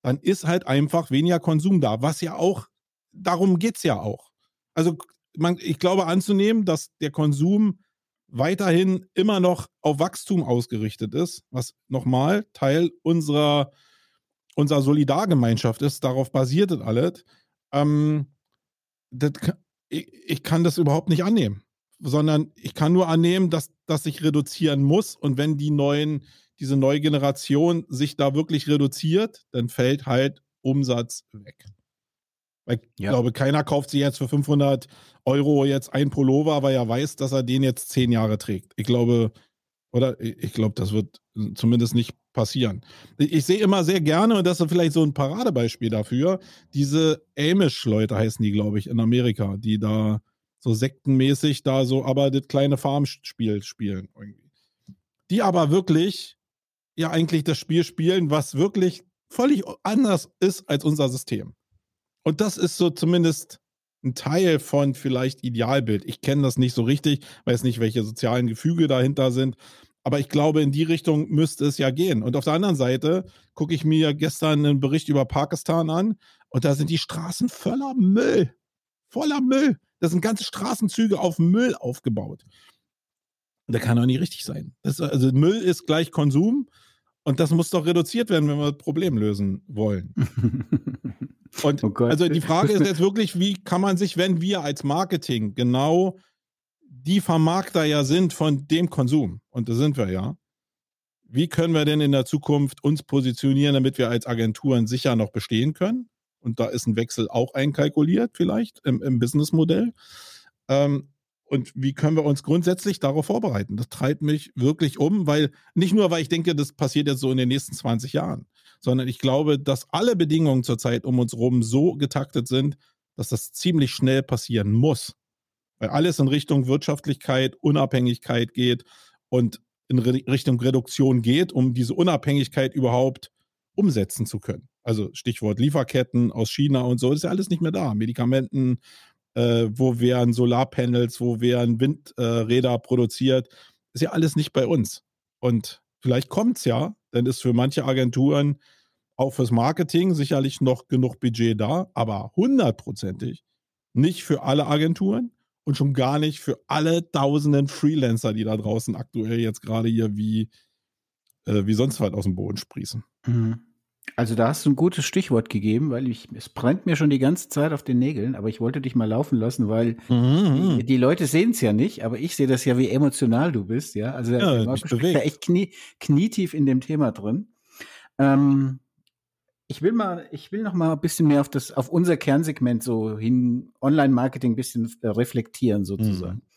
dann ist halt einfach weniger Konsum da, was ja auch, darum geht es ja auch. Also man, ich glaube anzunehmen, dass der Konsum weiterhin immer noch auf Wachstum ausgerichtet ist, was nochmal Teil unserer, unserer Solidargemeinschaft ist. Darauf basiert das alles. Ähm, das, ich, ich, kann das überhaupt nicht annehmen, sondern ich kann nur annehmen, dass das sich reduzieren muss. Und wenn die neuen, diese neue Generation sich da wirklich reduziert, dann fällt halt Umsatz weg. Weil ich ja. glaube, keiner kauft sich jetzt für 500 Euro jetzt ein Pullover, weil er weiß, dass er den jetzt zehn Jahre trägt. Ich glaube, oder ich glaube, das wird zumindest nicht passieren. Ich sehe immer sehr gerne, und das ist vielleicht so ein Paradebeispiel dafür, diese Amish-Leute heißen die, glaube ich, in Amerika, die da so sektenmäßig da so aber das kleine Farmspiel spielen. Irgendwie. Die aber wirklich ja eigentlich das Spiel spielen, was wirklich völlig anders ist als unser System. Und das ist so zumindest ein Teil von vielleicht Idealbild. Ich kenne das nicht so richtig, weiß nicht, welche sozialen Gefüge dahinter sind. Aber ich glaube, in die Richtung müsste es ja gehen. Und auf der anderen Seite gucke ich mir gestern einen Bericht über Pakistan an und da sind die Straßen voller Müll. Voller Müll. Das sind ganze Straßenzüge auf Müll aufgebaut. Und der kann doch nicht richtig sein. Das, also Müll ist gleich Konsum und das muss doch reduziert werden, wenn wir das Problem lösen wollen. Und oh also die Frage ist jetzt wirklich, wie kann man sich, wenn wir als Marketing genau die Vermarkter ja sind von dem Konsum, und da sind wir ja, wie können wir denn in der Zukunft uns positionieren, damit wir als Agenturen sicher noch bestehen können? Und da ist ein Wechsel auch einkalkuliert, vielleicht im, im Businessmodell. Ähm, und wie können wir uns grundsätzlich darauf vorbereiten? Das treibt mich wirklich um, weil nicht nur, weil ich denke, das passiert jetzt so in den nächsten 20 Jahren, sondern ich glaube, dass alle Bedingungen zurzeit um uns herum so getaktet sind, dass das ziemlich schnell passieren muss. Weil alles in Richtung Wirtschaftlichkeit, Unabhängigkeit geht und in Richtung Reduktion geht, um diese Unabhängigkeit überhaupt umsetzen zu können. Also Stichwort Lieferketten aus China und so, ist ja alles nicht mehr da. Medikamenten, äh, wo werden Solarpanels, wo werden Windräder äh, produziert, ist ja alles nicht bei uns. Und vielleicht kommt es ja, dann ist für manche Agenturen auch fürs Marketing sicherlich noch genug Budget da, aber hundertprozentig nicht für alle Agenturen und schon gar nicht für alle tausenden Freelancer, die da draußen aktuell jetzt gerade hier wie, äh, wie sonst was aus dem Boden sprießen. Mhm. Also da hast du ein gutes Stichwort gegeben, weil ich, es brennt mir schon die ganze Zeit auf den Nägeln, aber ich wollte dich mal laufen lassen, weil mhm. die, die, Leute sehen es ja nicht, aber ich sehe das ja, wie emotional du bist, ja. Also ja, Marco steckt da echt knie, knietief in dem Thema drin. Ähm, ich will mal, ich will noch mal ein bisschen mehr auf das, auf unser Kernsegment so hin, Online-Marketing ein bisschen äh, reflektieren sozusagen. Mhm.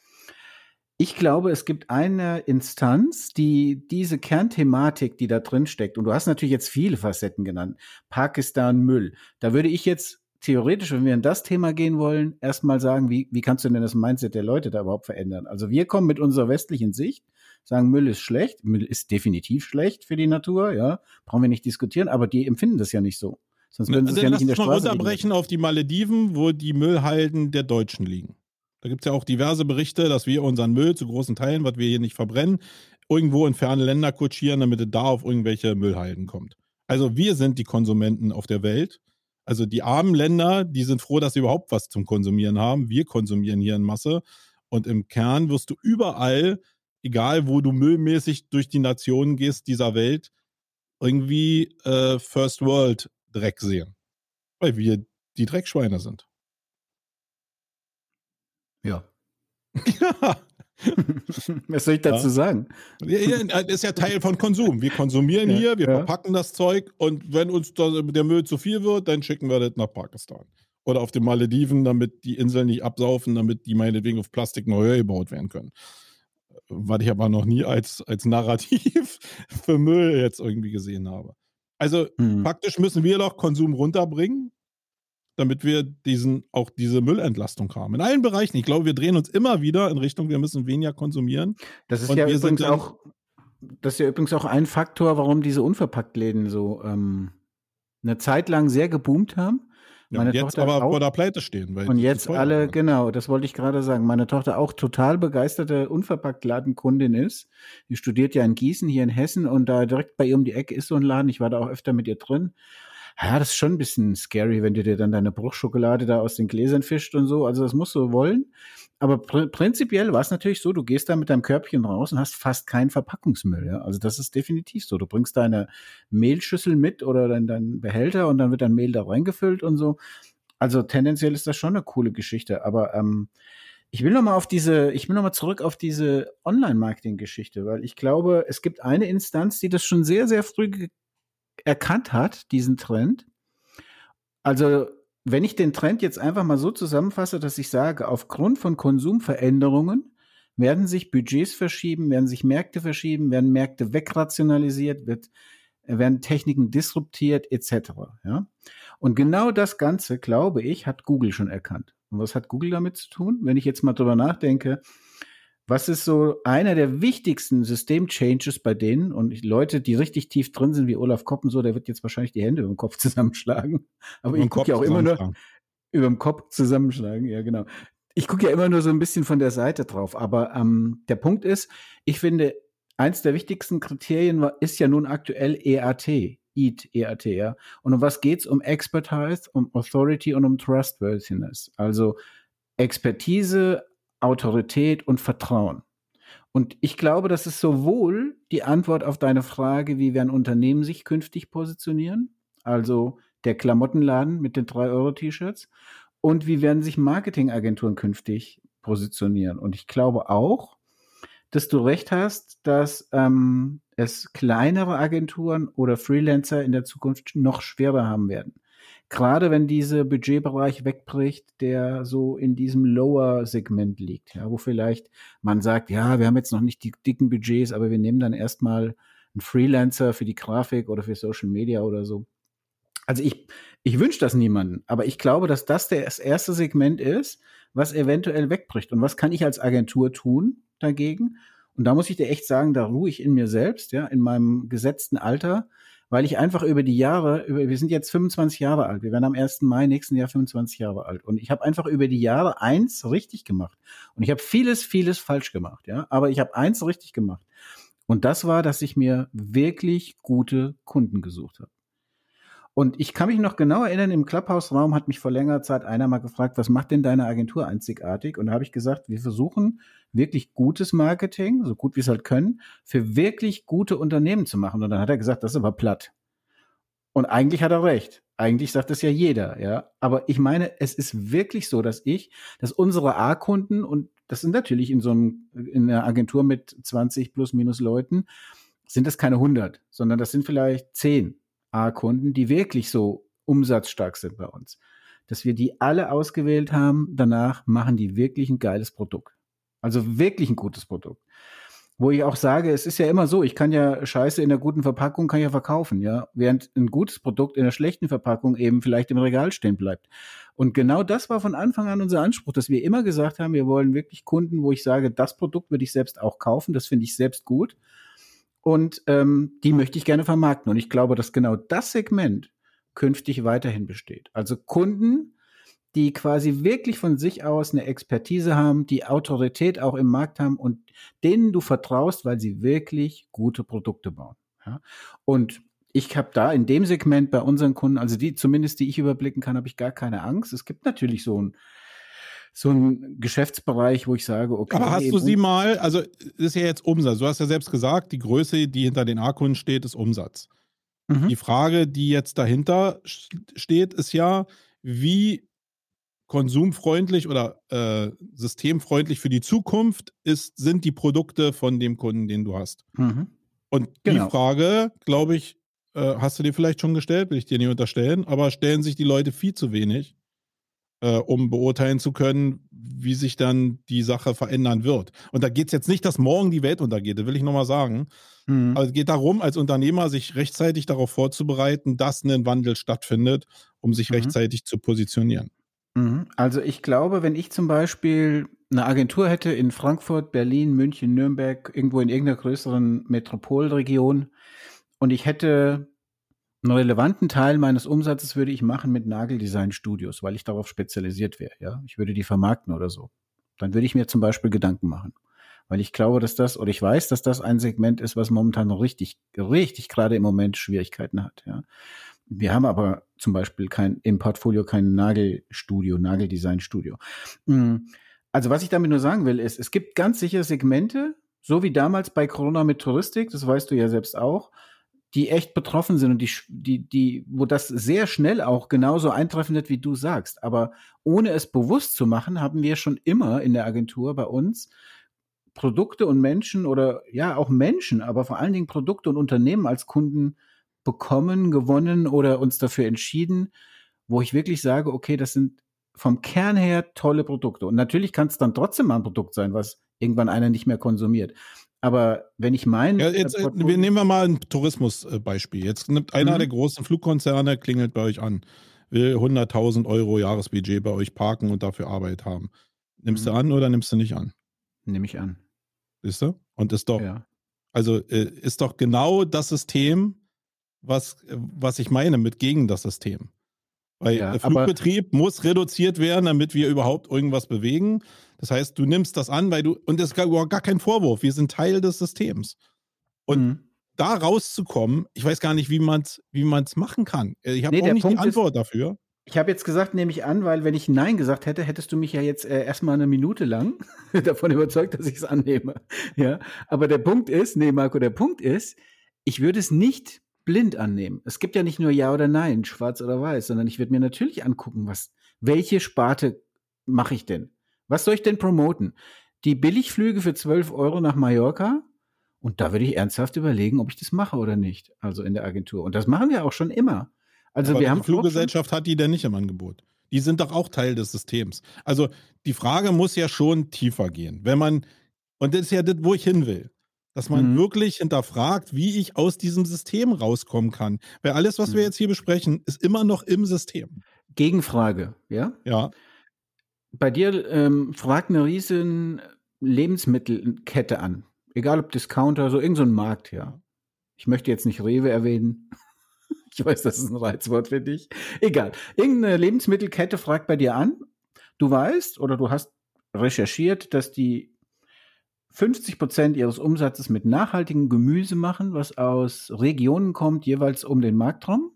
Ich glaube, es gibt eine Instanz, die diese Kernthematik, die da drin steckt, und du hast natürlich jetzt viele Facetten genannt, Pakistan, Müll. Da würde ich jetzt theoretisch, wenn wir in das Thema gehen wollen, erstmal sagen, wie, wie kannst du denn das Mindset der Leute da überhaupt verändern? Also wir kommen mit unserer westlichen Sicht, sagen, Müll ist schlecht, Müll ist definitiv schlecht für die Natur, ja, brauchen wir nicht diskutieren, aber die empfinden das ja nicht so. Sonst würden sie es ja nicht in der Straße mal runterbrechen auf die Malediven, wo die Müllhalden der Deutschen liegen. Da gibt es ja auch diverse Berichte, dass wir unseren Müll zu großen Teilen, was wir hier nicht verbrennen, irgendwo in ferne Länder kutschieren, damit es da auf irgendwelche Müllhalden kommt. Also wir sind die Konsumenten auf der Welt. Also die armen Länder, die sind froh, dass sie überhaupt was zum Konsumieren haben. Wir konsumieren hier in Masse. Und im Kern wirst du überall, egal wo du müllmäßig durch die Nationen gehst dieser Welt, irgendwie äh, First World Dreck sehen. Weil wir die Dreckschweine sind. Ja. Was soll ich dazu ja. sagen? Ja, ja, ist ja Teil von Konsum. Wir konsumieren ja, hier, wir verpacken das Zeug und wenn uns der Müll zu viel wird, dann schicken wir das nach Pakistan. Oder auf den Malediven, damit die Inseln nicht absaufen, damit die meinetwegen auf Plastik höher gebaut werden können. Was ich aber noch nie als, als Narrativ für Müll jetzt irgendwie gesehen habe. Also mhm. praktisch müssen wir doch Konsum runterbringen damit wir diesen, auch diese Müllentlastung haben. In allen Bereichen. Ich glaube, wir drehen uns immer wieder in Richtung, wir müssen weniger konsumieren. Das ist ja übrigens auch, das ist ja übrigens auch ein Faktor, warum diese Unverpacktläden so ähm, eine Zeit lang sehr geboomt haben. Meine ja, jetzt Tochter aber auch, vor der Pleite stehen. und jetzt alle, haben. genau, das wollte ich gerade sagen. Meine Tochter auch total begeisterte Unverpacktladenkundin ist. Die studiert ja in Gießen, hier in Hessen, und da direkt bei ihr um die Ecke ist so ein Laden. Ich war da auch öfter mit ihr drin ja, das ist schon ein bisschen scary, wenn du dir dann deine Bruchschokolade da aus den Gläsern fischt und so. Also das musst du wollen. Aber pr prinzipiell war es natürlich so, du gehst da mit deinem Körbchen raus und hast fast keinen Verpackungsmüll. Ja? Also das ist definitiv so. Du bringst deine Mehlschüssel mit oder deinen dein Behälter und dann wird dein Mehl da reingefüllt und so. Also tendenziell ist das schon eine coole Geschichte. Aber ähm, ich will noch mal auf diese, ich will noch zurück auf diese Online-Marketing-Geschichte, weil ich glaube, es gibt eine Instanz, die das schon sehr, sehr früh erkannt hat, diesen Trend. Also wenn ich den Trend jetzt einfach mal so zusammenfasse, dass ich sage, aufgrund von Konsumveränderungen werden sich Budgets verschieben, werden sich Märkte verschieben, werden Märkte wegrationalisiert, wird, werden Techniken disruptiert, etc. Ja? Und genau das Ganze, glaube ich, hat Google schon erkannt. Und was hat Google damit zu tun? Wenn ich jetzt mal drüber nachdenke, was ist so einer der wichtigsten System-Changes bei denen? Und Leute, die richtig tief drin sind, wie Olaf Koppen, so, der wird jetzt wahrscheinlich die Hände über den Kopf zusammenschlagen. Aber ich gucke ja auch immer nur über den Kopf zusammenschlagen, ja, genau. Ich gucke ja immer nur so ein bisschen von der Seite drauf. Aber ähm, der Punkt ist, ich finde, eins der wichtigsten Kriterien war, ist ja nun aktuell EAT. EAT, EAT, ja. Und um was geht's? Um Expertise, um Authority und um Trustworthiness. Also Expertise, Autorität und Vertrauen. Und ich glaube, das ist sowohl die Antwort auf deine Frage, wie werden Unternehmen sich künftig positionieren, also der Klamottenladen mit den 3-Euro-T-Shirts, und wie werden sich Marketingagenturen künftig positionieren. Und ich glaube auch, dass du recht hast, dass ähm, es kleinere Agenturen oder Freelancer in der Zukunft noch schwerer haben werden gerade wenn dieser Budgetbereich wegbricht, der so in diesem Lower-Segment liegt, ja, wo vielleicht man sagt, ja, wir haben jetzt noch nicht die dicken Budgets, aber wir nehmen dann erstmal einen Freelancer für die Grafik oder für Social Media oder so. Also ich, ich wünsche das niemandem, aber ich glaube, dass das das erste Segment ist, was eventuell wegbricht. Und was kann ich als Agentur tun dagegen? Und da muss ich dir echt sagen, da ruhe ich in mir selbst, ja, in meinem gesetzten Alter, weil ich einfach über die Jahre, über, wir sind jetzt 25 Jahre alt, wir werden am 1. Mai nächsten Jahr 25 Jahre alt. Und ich habe einfach über die Jahre eins richtig gemacht. Und ich habe vieles, vieles falsch gemacht, ja. Aber ich habe eins richtig gemacht. Und das war, dass ich mir wirklich gute Kunden gesucht habe. Und ich kann mich noch genau erinnern, im Clubhouse-Raum hat mich vor längerer Zeit einer mal gefragt, was macht denn deine Agentur einzigartig? Und da habe ich gesagt, wir versuchen wirklich gutes Marketing, so gut wir es halt können, für wirklich gute Unternehmen zu machen. Und dann hat er gesagt, das ist aber platt. Und eigentlich hat er recht. Eigentlich sagt das ja jeder, ja. Aber ich meine, es ist wirklich so, dass ich, dass unsere A-Kunden und das sind natürlich in so einem, in einer Agentur mit 20 plus minus Leuten, sind das keine 100, sondern das sind vielleicht 10 A-Kunden, die wirklich so umsatzstark sind bei uns. Dass wir die alle ausgewählt haben, danach machen die wirklich ein geiles Produkt. Also wirklich ein gutes Produkt. Wo ich auch sage, es ist ja immer so, ich kann ja Scheiße in der guten Verpackung kann ja verkaufen, ja, während ein gutes Produkt in der schlechten Verpackung eben vielleicht im Regal stehen bleibt. Und genau das war von Anfang an unser Anspruch, dass wir immer gesagt haben, wir wollen wirklich Kunden, wo ich sage, das Produkt würde ich selbst auch kaufen, das finde ich selbst gut und ähm, die möchte ich gerne vermarkten. Und ich glaube, dass genau das Segment künftig weiterhin besteht. Also Kunden, die quasi wirklich von sich aus eine Expertise haben, die Autorität auch im Markt haben und denen du vertraust, weil sie wirklich gute Produkte bauen. Ja? Und ich habe da in dem Segment bei unseren Kunden, also die zumindest die ich überblicken kann, habe ich gar keine Angst. Es gibt natürlich so ein so ein Geschäftsbereich, wo ich sage, okay. Aber hast du sie mal, also das ist ja jetzt Umsatz. Du hast ja selbst gesagt, die Größe, die hinter den A-Kunden steht, ist Umsatz. Mhm. Die Frage, die jetzt dahinter steht, ist ja, wie konsumfreundlich oder äh, systemfreundlich für die Zukunft ist, sind die Produkte von dem Kunden, den du hast. Mhm. Und genau. die Frage, glaube ich, äh, hast du dir vielleicht schon gestellt, will ich dir nicht unterstellen, aber stellen sich die Leute viel zu wenig äh, um beurteilen zu können, wie sich dann die Sache verändern wird. Und da geht es jetzt nicht, dass morgen die Welt untergeht, das will ich nochmal sagen. Mhm. Aber es geht darum, als Unternehmer sich rechtzeitig darauf vorzubereiten, dass ein Wandel stattfindet, um sich mhm. rechtzeitig zu positionieren. Mhm. Also ich glaube, wenn ich zum Beispiel eine Agentur hätte in Frankfurt, Berlin, München, Nürnberg, irgendwo in irgendeiner größeren Metropolregion und ich hätte einen relevanten Teil meines Umsatzes würde ich machen mit Nageldesign-Studios, weil ich darauf spezialisiert wäre. Ja, ich würde die vermarkten oder so. Dann würde ich mir zum Beispiel Gedanken machen, weil ich glaube, dass das oder ich weiß, dass das ein Segment ist, was momentan noch richtig, richtig gerade im Moment Schwierigkeiten hat. Ja, wir haben aber zum Beispiel kein im Portfolio kein Nagelstudio, Nageldesign-Studio. Hm, also was ich damit nur sagen will, ist, es gibt ganz sicher Segmente, so wie damals bei Corona mit Touristik, das weißt du ja selbst auch die echt betroffen sind und die, die, die, wo das sehr schnell auch genauso eintreffen wird, wie du sagst. Aber ohne es bewusst zu machen, haben wir schon immer in der Agentur bei uns Produkte und Menschen oder ja auch Menschen, aber vor allen Dingen Produkte und Unternehmen als Kunden bekommen, gewonnen oder uns dafür entschieden, wo ich wirklich sage, okay, das sind vom Kern her tolle Produkte. Und natürlich kann es dann trotzdem mal ein Produkt sein, was irgendwann einer nicht mehr konsumiert. Aber wenn ich meine. Ja, jetzt, äh, wir nehmen wir mal ein Tourismusbeispiel. Jetzt nimmt einer mhm. der großen Flugkonzerne, klingelt bei euch an, will 100.000 Euro Jahresbudget bei euch parken und dafür Arbeit haben. Nimmst mhm. du an oder nimmst du nicht an? Nehme ich an. Siehst du? Und ist doch. Ja. Also äh, ist doch genau das System, was, was ich meine mit gegen das System. Weil ja, der Flugbetrieb muss reduziert werden, damit wir überhaupt irgendwas bewegen. Das heißt, du nimmst das an, weil du, und das ist gar, gar kein Vorwurf, wir sind Teil des Systems. Und mhm. da rauszukommen, ich weiß gar nicht, wie man es wie man's machen kann. Ich habe nee, auch nicht Punkt die Antwort ist, dafür. Ich habe jetzt gesagt, nehme ich an, weil wenn ich Nein gesagt hätte, hättest du mich ja jetzt äh, erstmal eine Minute lang davon überzeugt, dass ich es annehme. Ja, aber der Punkt ist, nee, Marco, der Punkt ist, ich würde es nicht blind annehmen. Es gibt ja nicht nur Ja oder Nein, schwarz oder weiß, sondern ich würde mir natürlich angucken, was, welche Sparte mache ich denn? Was soll ich denn promoten? Die Billigflüge für 12 Euro nach Mallorca? Und da würde ich ernsthaft überlegen, ob ich das mache oder nicht. Also in der Agentur. Und das machen wir auch schon immer. Also Aber wir haben. Die Fluggesellschaft hat die denn nicht im Angebot. Die sind doch auch Teil des Systems. Also die Frage muss ja schon tiefer gehen. Wenn man, und das ist ja das, wo ich hin will. Dass man mhm. wirklich hinterfragt, wie ich aus diesem System rauskommen kann. Weil alles, was mhm. wir jetzt hier besprechen, ist immer noch im System. Gegenfrage, ja? Ja. Bei dir ähm, fragt eine riesen Lebensmittelkette an. Egal ob Discounter, so irgendein so Markt, ja. Ich möchte jetzt nicht Rewe erwähnen. Ich weiß, das ist ein Reizwort für dich. Egal. Irgendeine Lebensmittelkette fragt bei dir an. Du weißt oder du hast recherchiert, dass die 50 Prozent ihres Umsatzes mit nachhaltigem Gemüse machen, was aus Regionen kommt, jeweils um den Markt rum.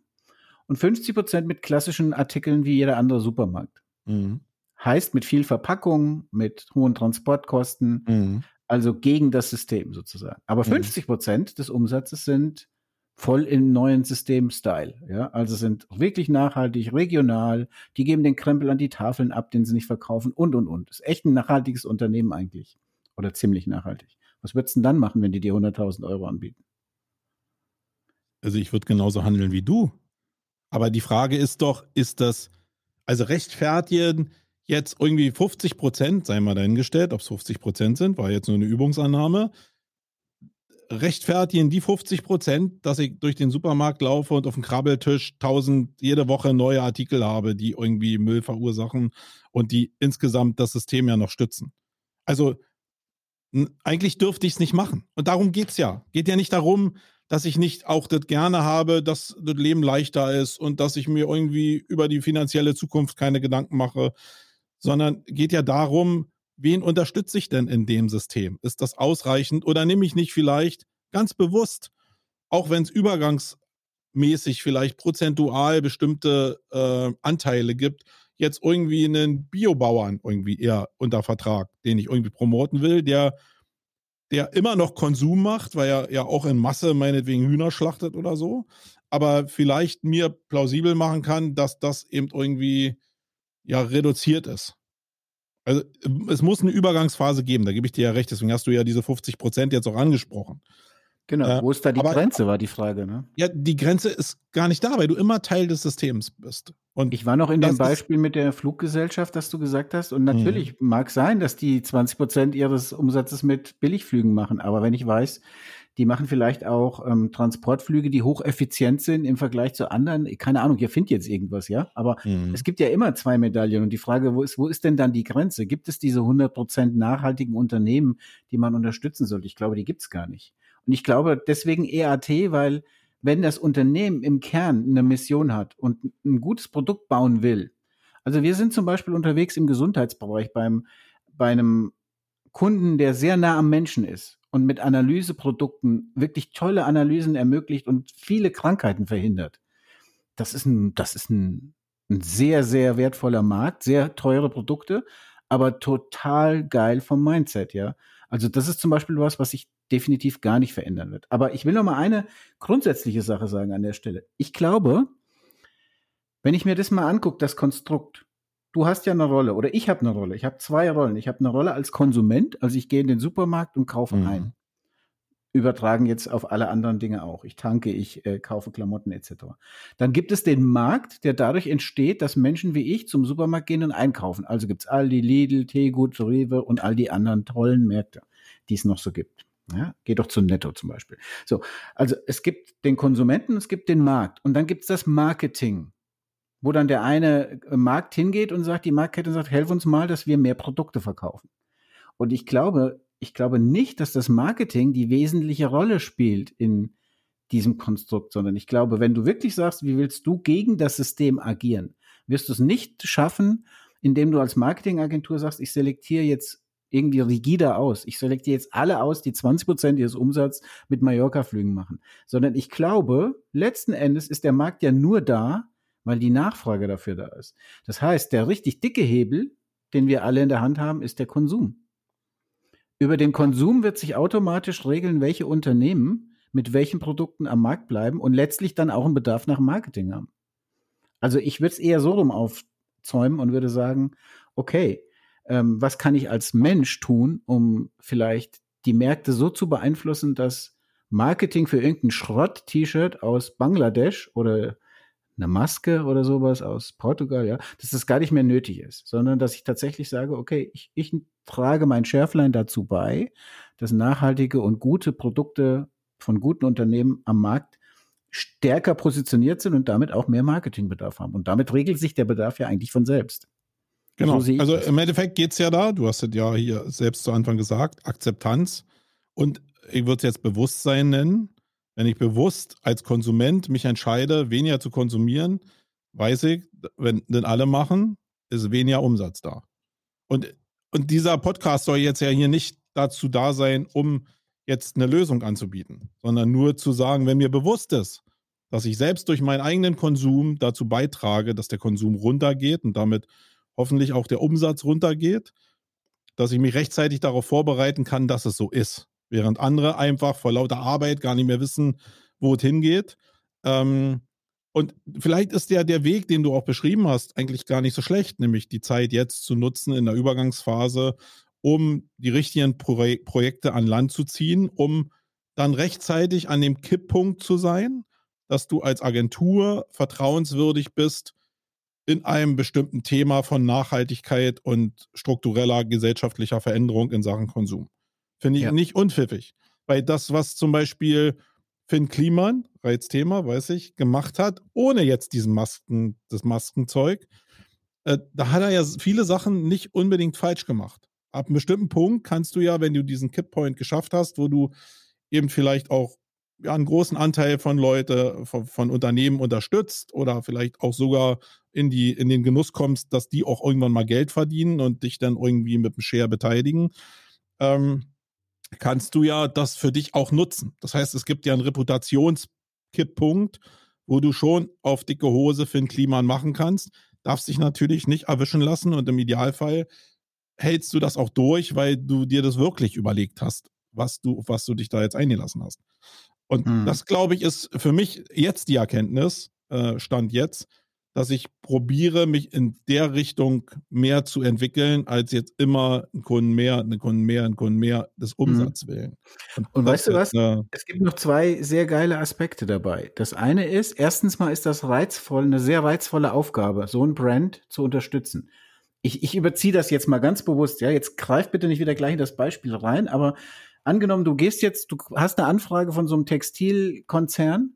Und 50 Prozent mit klassischen Artikeln wie jeder andere Supermarkt. Mhm. Heißt mit viel Verpackung, mit hohen Transportkosten, mhm. also gegen das System sozusagen. Aber 50 mhm. Prozent des Umsatzes sind voll im neuen System-Style. Ja, also sind wirklich nachhaltig, regional. Die geben den Krempel an die Tafeln ab, den sie nicht verkaufen und und und. Ist echt ein nachhaltiges Unternehmen eigentlich. Oder ziemlich nachhaltig. Was würdest du denn dann machen, wenn die dir 100.000 Euro anbieten? Also ich würde genauso handeln wie du. Aber die Frage ist doch, ist das, also rechtfertigen jetzt irgendwie 50 Prozent, sei mal dahingestellt, ob es 50 Prozent sind, war jetzt nur eine Übungsannahme, rechtfertigen die 50 Prozent, dass ich durch den Supermarkt laufe und auf dem Krabbeltisch 1000 jede Woche neue Artikel habe, die irgendwie Müll verursachen und die insgesamt das System ja noch stützen. Also eigentlich dürfte ich es nicht machen. Und darum geht es ja. Geht ja nicht darum, dass ich nicht auch das gerne habe, dass das Leben leichter ist und dass ich mir irgendwie über die finanzielle Zukunft keine Gedanken mache, sondern geht ja darum, wen unterstütze ich denn in dem System? Ist das ausreichend oder nehme ich nicht vielleicht ganz bewusst, auch wenn es übergangsmäßig vielleicht prozentual bestimmte äh, Anteile gibt, jetzt irgendwie einen Biobauern irgendwie eher unter Vertrag, den ich irgendwie promoten will, der, der immer noch Konsum macht, weil er ja auch in Masse meinetwegen Hühner schlachtet oder so, aber vielleicht mir plausibel machen kann, dass das eben irgendwie ja reduziert ist. Also es muss eine Übergangsphase geben, da gebe ich dir ja recht, deswegen hast du ja diese 50 Prozent jetzt auch angesprochen. Genau, äh, wo ist da die aber, Grenze, war die Frage, ne? Ja, die Grenze ist gar nicht da, weil du immer Teil des Systems bist. Und ich war noch in dem Beispiel mit der Fluggesellschaft, das du gesagt hast. Und natürlich mhm. mag sein, dass die 20 Prozent ihres Umsatzes mit Billigflügen machen. Aber wenn ich weiß, die machen vielleicht auch ähm, Transportflüge, die hocheffizient sind im Vergleich zu anderen. Keine Ahnung, ihr findet jetzt irgendwas, ja. Aber mhm. es gibt ja immer zwei Medaillen. Und die Frage, wo ist, wo ist denn dann die Grenze? Gibt es diese 100 Prozent nachhaltigen Unternehmen, die man unterstützen sollte? Ich glaube, die gibt es gar nicht. Und ich glaube deswegen EAT, weil wenn das Unternehmen im Kern eine Mission hat und ein gutes Produkt bauen will, also wir sind zum Beispiel unterwegs im Gesundheitsbereich beim, bei einem Kunden, der sehr nah am Menschen ist und mit Analyseprodukten wirklich tolle Analysen ermöglicht und viele Krankheiten verhindert. Das ist ein, das ist ein, ein sehr, sehr wertvoller Markt, sehr teure Produkte, aber total geil vom Mindset, ja. Also das ist zum Beispiel was, was ich definitiv gar nicht verändern wird. Aber ich will noch mal eine grundsätzliche Sache sagen an der Stelle. Ich glaube, wenn ich mir das mal angucke, das Konstrukt, du hast ja eine Rolle oder ich habe eine Rolle. Ich habe zwei Rollen. Ich habe eine Rolle als Konsument, also ich gehe in den Supermarkt und kaufe mhm. ein. Übertragen jetzt auf alle anderen Dinge auch. Ich tanke, ich äh, kaufe Klamotten etc. Dann gibt es den Markt, der dadurch entsteht, dass Menschen wie ich zum Supermarkt gehen und einkaufen. Also gibt es Aldi, Lidl, Tegut, Rewe und all die anderen tollen Märkte, die es noch so gibt. Ja, geh doch zu Netto zum Beispiel. So, also es gibt den Konsumenten, es gibt den Markt und dann gibt es das Marketing, wo dann der eine äh, Markt hingeht und sagt, die Marktkette sagt, helf uns mal, dass wir mehr Produkte verkaufen. Und ich glaube, ich glaube nicht, dass das Marketing die wesentliche Rolle spielt in diesem Konstrukt, sondern ich glaube, wenn du wirklich sagst, wie willst du gegen das System agieren, wirst du es nicht schaffen, indem du als Marketingagentur sagst, ich selektiere jetzt irgendwie rigider aus. Ich selektiere jetzt alle aus, die 20 Prozent ihres Umsatzes mit Mallorca-Flügen machen. Sondern ich glaube, letzten Endes ist der Markt ja nur da, weil die Nachfrage dafür da ist. Das heißt, der richtig dicke Hebel, den wir alle in der Hand haben, ist der Konsum. Über den Konsum wird sich automatisch regeln, welche Unternehmen mit welchen Produkten am Markt bleiben und letztlich dann auch einen Bedarf nach Marketing haben. Also ich würde es eher so rum aufzäumen und würde sagen, okay, ähm, was kann ich als Mensch tun, um vielleicht die Märkte so zu beeinflussen, dass Marketing für irgendein Schrott-T-Shirt aus Bangladesch oder eine Maske oder sowas aus Portugal, ja, dass das gar nicht mehr nötig ist, sondern dass ich tatsächlich sage, okay, ich, ich trage mein Schärflein dazu bei, dass nachhaltige und gute Produkte von guten Unternehmen am Markt stärker positioniert sind und damit auch mehr Marketingbedarf haben. Und damit regelt sich der Bedarf ja eigentlich von selbst. Genau. So also im Endeffekt geht es ja da, du hast es ja hier selbst zu Anfang gesagt, Akzeptanz. Und ich würde es jetzt Bewusstsein nennen. Wenn ich bewusst als Konsument mich entscheide, weniger zu konsumieren, weiß ich, wenn denn alle machen, ist weniger Umsatz da. Und, und dieser Podcast soll jetzt ja hier nicht dazu da sein, um jetzt eine Lösung anzubieten, sondern nur zu sagen, wenn mir bewusst ist, dass ich selbst durch meinen eigenen Konsum dazu beitrage, dass der Konsum runtergeht und damit hoffentlich auch der Umsatz runtergeht, dass ich mich rechtzeitig darauf vorbereiten kann, dass es so ist. Während andere einfach vor lauter Arbeit gar nicht mehr wissen, wo es hingeht. Ähm, und vielleicht ist der, der Weg, den du auch beschrieben hast, eigentlich gar nicht so schlecht, nämlich die Zeit jetzt zu nutzen in der Übergangsphase, um die richtigen Pro Projekte an Land zu ziehen, um dann rechtzeitig an dem Kipppunkt zu sein, dass du als Agentur vertrauenswürdig bist in einem bestimmten Thema von Nachhaltigkeit und struktureller gesellschaftlicher Veränderung in Sachen Konsum. Finde ich ja. nicht unpfiffig. Weil das, was zum Beispiel Finn Kliman, Reizthema, weiß ich, gemacht hat, ohne jetzt diesen Masken, das Maskenzeug, äh, da hat er ja viele Sachen nicht unbedingt falsch gemacht. Ab einem bestimmten Punkt kannst du ja, wenn du diesen Kipppoint geschafft hast, wo du eben vielleicht auch ja, einen großen Anteil von Leute, von, von, Unternehmen unterstützt oder vielleicht auch sogar in, die, in den Genuss kommst, dass die auch irgendwann mal Geld verdienen und dich dann irgendwie mit dem Share beteiligen, ähm, kannst du ja das für dich auch nutzen. Das heißt, es gibt ja einen Reputationskipppunkt, wo du schon auf dicke Hose für ein Klima machen kannst, darfst dich natürlich nicht erwischen lassen und im Idealfall hältst du das auch durch, weil du dir das wirklich überlegt hast, was du, was du dich da jetzt eingelassen hast. Und hm. das, glaube ich, ist für mich jetzt die Erkenntnis, äh, Stand jetzt, dass ich probiere, mich in der Richtung mehr zu entwickeln, als jetzt immer einen Kunden mehr, einen Kunden mehr, einen Kunden mehr des hm. Umsatzes willen. Und, Und weißt du was? Eine, es gibt noch zwei sehr geile Aspekte dabei. Das eine ist, erstens mal ist das reizvoll, eine sehr reizvolle Aufgabe, so ein Brand zu unterstützen. Ich, ich überziehe das jetzt mal ganz bewusst, ja. Jetzt greif bitte nicht wieder gleich in das Beispiel rein, aber angenommen, du gehst jetzt, du hast eine Anfrage von so einem Textilkonzern,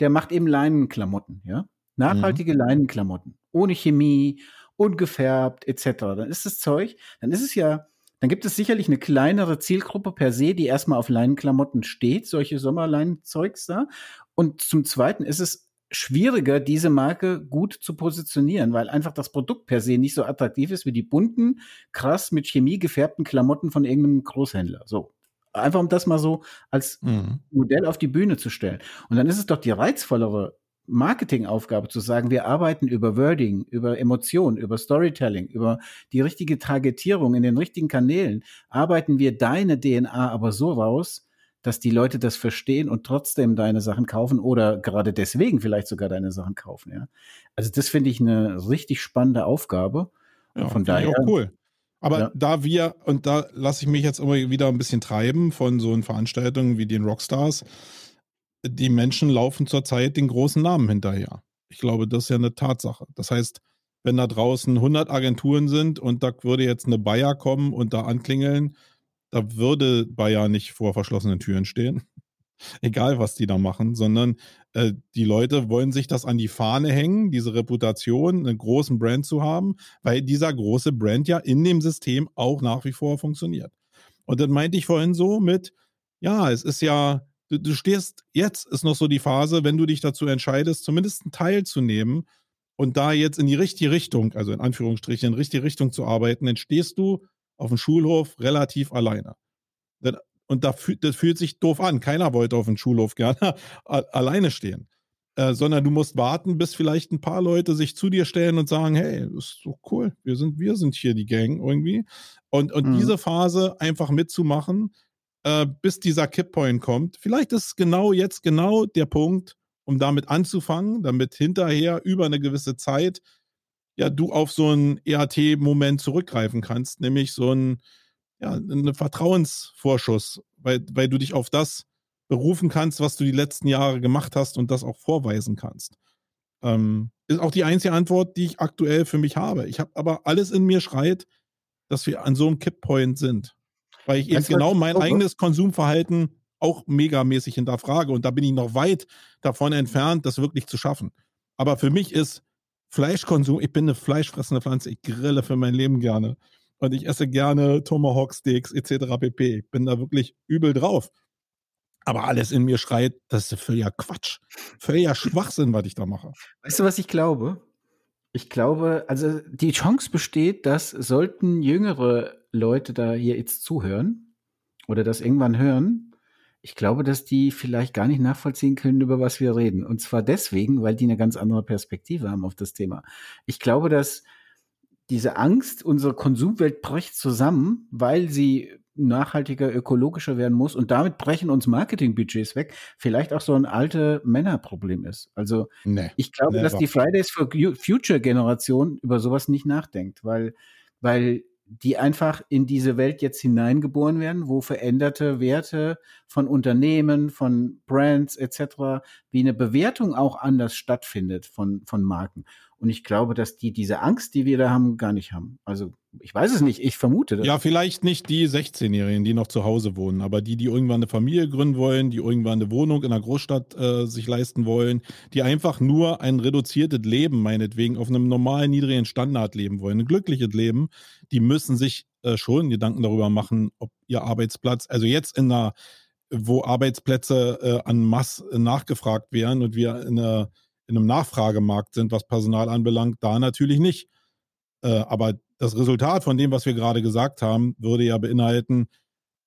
der macht eben Leinenklamotten, ja? Nachhaltige mhm. Leinenklamotten, ohne Chemie, ungefärbt, etc. Dann ist das Zeug, dann ist es ja, dann gibt es sicherlich eine kleinere Zielgruppe per se, die erstmal auf Leinenklamotten steht, solche Sommerleinenzeugs da. Und zum Zweiten ist es schwieriger, diese Marke gut zu positionieren, weil einfach das Produkt per se nicht so attraktiv ist wie die bunten, krass mit Chemie gefärbten Klamotten von irgendeinem Großhändler. So. Einfach um das mal so als mhm. Modell auf die Bühne zu stellen. Und dann ist es doch die reizvollere Marketingaufgabe zu sagen, wir arbeiten über Wording, über Emotion, über Storytelling, über die richtige Targetierung in den richtigen Kanälen. Arbeiten wir deine DNA aber so raus, dass die Leute das verstehen und trotzdem deine Sachen kaufen oder gerade deswegen vielleicht sogar deine Sachen kaufen. Ja? Also das finde ich eine richtig spannende Aufgabe. Ja, von daher cool. Aber ja. da wir, und da lasse ich mich jetzt immer wieder ein bisschen treiben von so Veranstaltungen wie den Rockstars, die Menschen laufen zurzeit den großen Namen hinterher. Ich glaube, das ist ja eine Tatsache. Das heißt, wenn da draußen 100 Agenturen sind und da würde jetzt eine Bayer kommen und da anklingeln, da würde Bayer nicht vor verschlossenen Türen stehen. Egal, was die da machen, sondern äh, die Leute wollen sich das an die Fahne hängen, diese Reputation, einen großen Brand zu haben, weil dieser große Brand ja in dem System auch nach wie vor funktioniert. Und dann meinte ich vorhin so mit, ja, es ist ja, du, du stehst, jetzt ist noch so die Phase, wenn du dich dazu entscheidest, zumindest einen Teil zu nehmen und da jetzt in die richtige Richtung, also in Anführungsstrichen, in die richtige Richtung zu arbeiten, dann stehst du auf dem Schulhof relativ alleine. Und das fühlt sich doof an. Keiner wollte auf dem Schulhof gerne alleine stehen. Äh, sondern du musst warten, bis vielleicht ein paar Leute sich zu dir stellen und sagen, hey, das ist so cool, wir sind, wir sind hier die Gang irgendwie. Und, und mhm. diese Phase einfach mitzumachen, äh, bis dieser Kipppoint kommt. Vielleicht ist genau jetzt genau der Punkt, um damit anzufangen, damit hinterher über eine gewisse Zeit ja du auf so einen EAT-Moment zurückgreifen kannst, nämlich so ein ja, einen Vertrauensvorschuss, weil, weil du dich auf das berufen kannst, was du die letzten Jahre gemacht hast und das auch vorweisen kannst. Ähm, ist auch die einzige Antwort, die ich aktuell für mich habe. Ich habe aber alles in mir schreit, dass wir an so einem Kipppoint sind. Weil ich eben genau mein eigenes Konsumverhalten auch megamäßig hinterfrage. Und da bin ich noch weit davon entfernt, das wirklich zu schaffen. Aber für mich ist Fleischkonsum, ich bin eine fleischfressende Pflanze, ich grille für mein Leben gerne. Und ich esse gerne Tomahawk Steaks etc. pp. Ich bin da wirklich übel drauf. Aber alles in mir schreit, das ist völliger Quatsch. Völliger Schwachsinn, was ich da mache. Weißt du, was ich glaube? Ich glaube, also die Chance besteht, dass sollten jüngere Leute da hier jetzt zuhören oder das irgendwann hören, ich glaube, dass die vielleicht gar nicht nachvollziehen können, über was wir reden. Und zwar deswegen, weil die eine ganz andere Perspektive haben auf das Thema. Ich glaube, dass diese Angst, unsere Konsumwelt bricht zusammen, weil sie nachhaltiger, ökologischer werden muss und damit brechen uns Marketingbudgets weg, vielleicht auch so ein alte Männerproblem ist. Also nee, ich glaube, never. dass die Fridays for Future Generation über sowas nicht nachdenkt, weil, weil die einfach in diese Welt jetzt hineingeboren werden, wo veränderte Werte von Unternehmen, von Brands etc., wie eine Bewertung auch anders stattfindet von, von Marken. Und ich glaube, dass die diese Angst, die wir da haben, gar nicht haben. Also ich weiß es nicht, ich vermute das. Ja, vielleicht nicht die 16-Jährigen, die noch zu Hause wohnen, aber die, die irgendwann eine Familie gründen wollen, die irgendwann eine Wohnung in einer Großstadt äh, sich leisten wollen, die einfach nur ein reduziertes Leben, meinetwegen, auf einem normalen, niedrigen Standard leben wollen, ein glückliches Leben, die müssen sich äh, schon Gedanken darüber machen, ob ihr Arbeitsplatz, also jetzt in einer, wo Arbeitsplätze äh, an Mass nachgefragt werden und wir in einer in einem Nachfragemarkt sind, was Personal anbelangt, da natürlich nicht. Äh, aber das Resultat von dem, was wir gerade gesagt haben, würde ja beinhalten,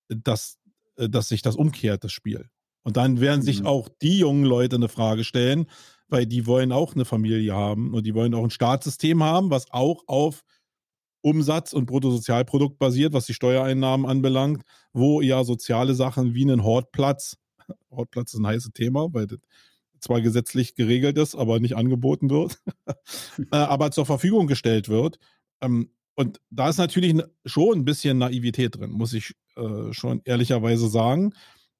dass, äh, dass sich das umkehrt, das Spiel. Und dann werden mhm. sich auch die jungen Leute eine Frage stellen, weil die wollen auch eine Familie haben und die wollen auch ein Staatssystem haben, was auch auf Umsatz und Bruttosozialprodukt basiert, was die Steuereinnahmen anbelangt, wo ja soziale Sachen wie einen Hortplatz, Hortplatz ist ein heißes Thema, weil das zwar gesetzlich geregelt ist, aber nicht angeboten wird, äh, aber zur Verfügung gestellt wird. Ähm, und da ist natürlich schon ein bisschen Naivität drin, muss ich äh, schon ehrlicherweise sagen.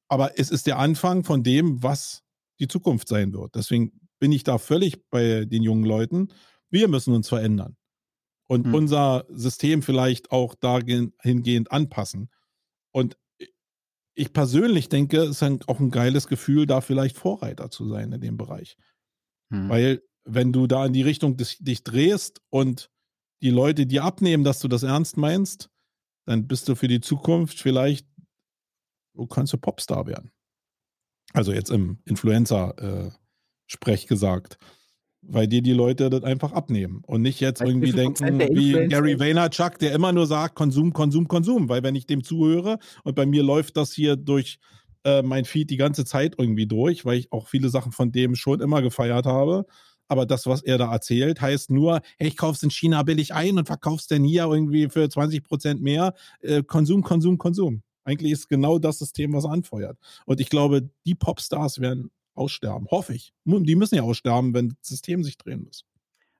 Aber es ist der Anfang von dem, was die Zukunft sein wird. Deswegen bin ich da völlig bei den jungen Leuten. Wir müssen uns verändern und hm. unser System vielleicht auch dahingehend anpassen. Und ich persönlich denke, es ist auch ein geiles Gefühl, da vielleicht Vorreiter zu sein in dem Bereich. Hm. Weil, wenn du da in die Richtung des, dich drehst und die Leute dir abnehmen, dass du das ernst meinst, dann bist du für die Zukunft vielleicht, du kannst du Popstar werden. Also jetzt im Influencer-Sprech äh, gesagt weil dir die Leute das einfach abnehmen und nicht jetzt weil irgendwie denken wie Gary Vaynerchuk, der immer nur sagt Konsum, Konsum, Konsum, weil wenn ich dem zuhöre und bei mir läuft das hier durch äh, mein Feed die ganze Zeit irgendwie durch, weil ich auch viele Sachen von dem schon immer gefeiert habe. Aber das, was er da erzählt, heißt nur, hey, ich kauf's in China billig ein und verkauf's dann hier irgendwie für 20 Prozent mehr. Äh, Konsum, Konsum, Konsum. Eigentlich ist genau das System, was er anfeuert. Und ich glaube, die Popstars werden aussterben. Hoffe ich. Die müssen ja aussterben, wenn das System sich drehen muss.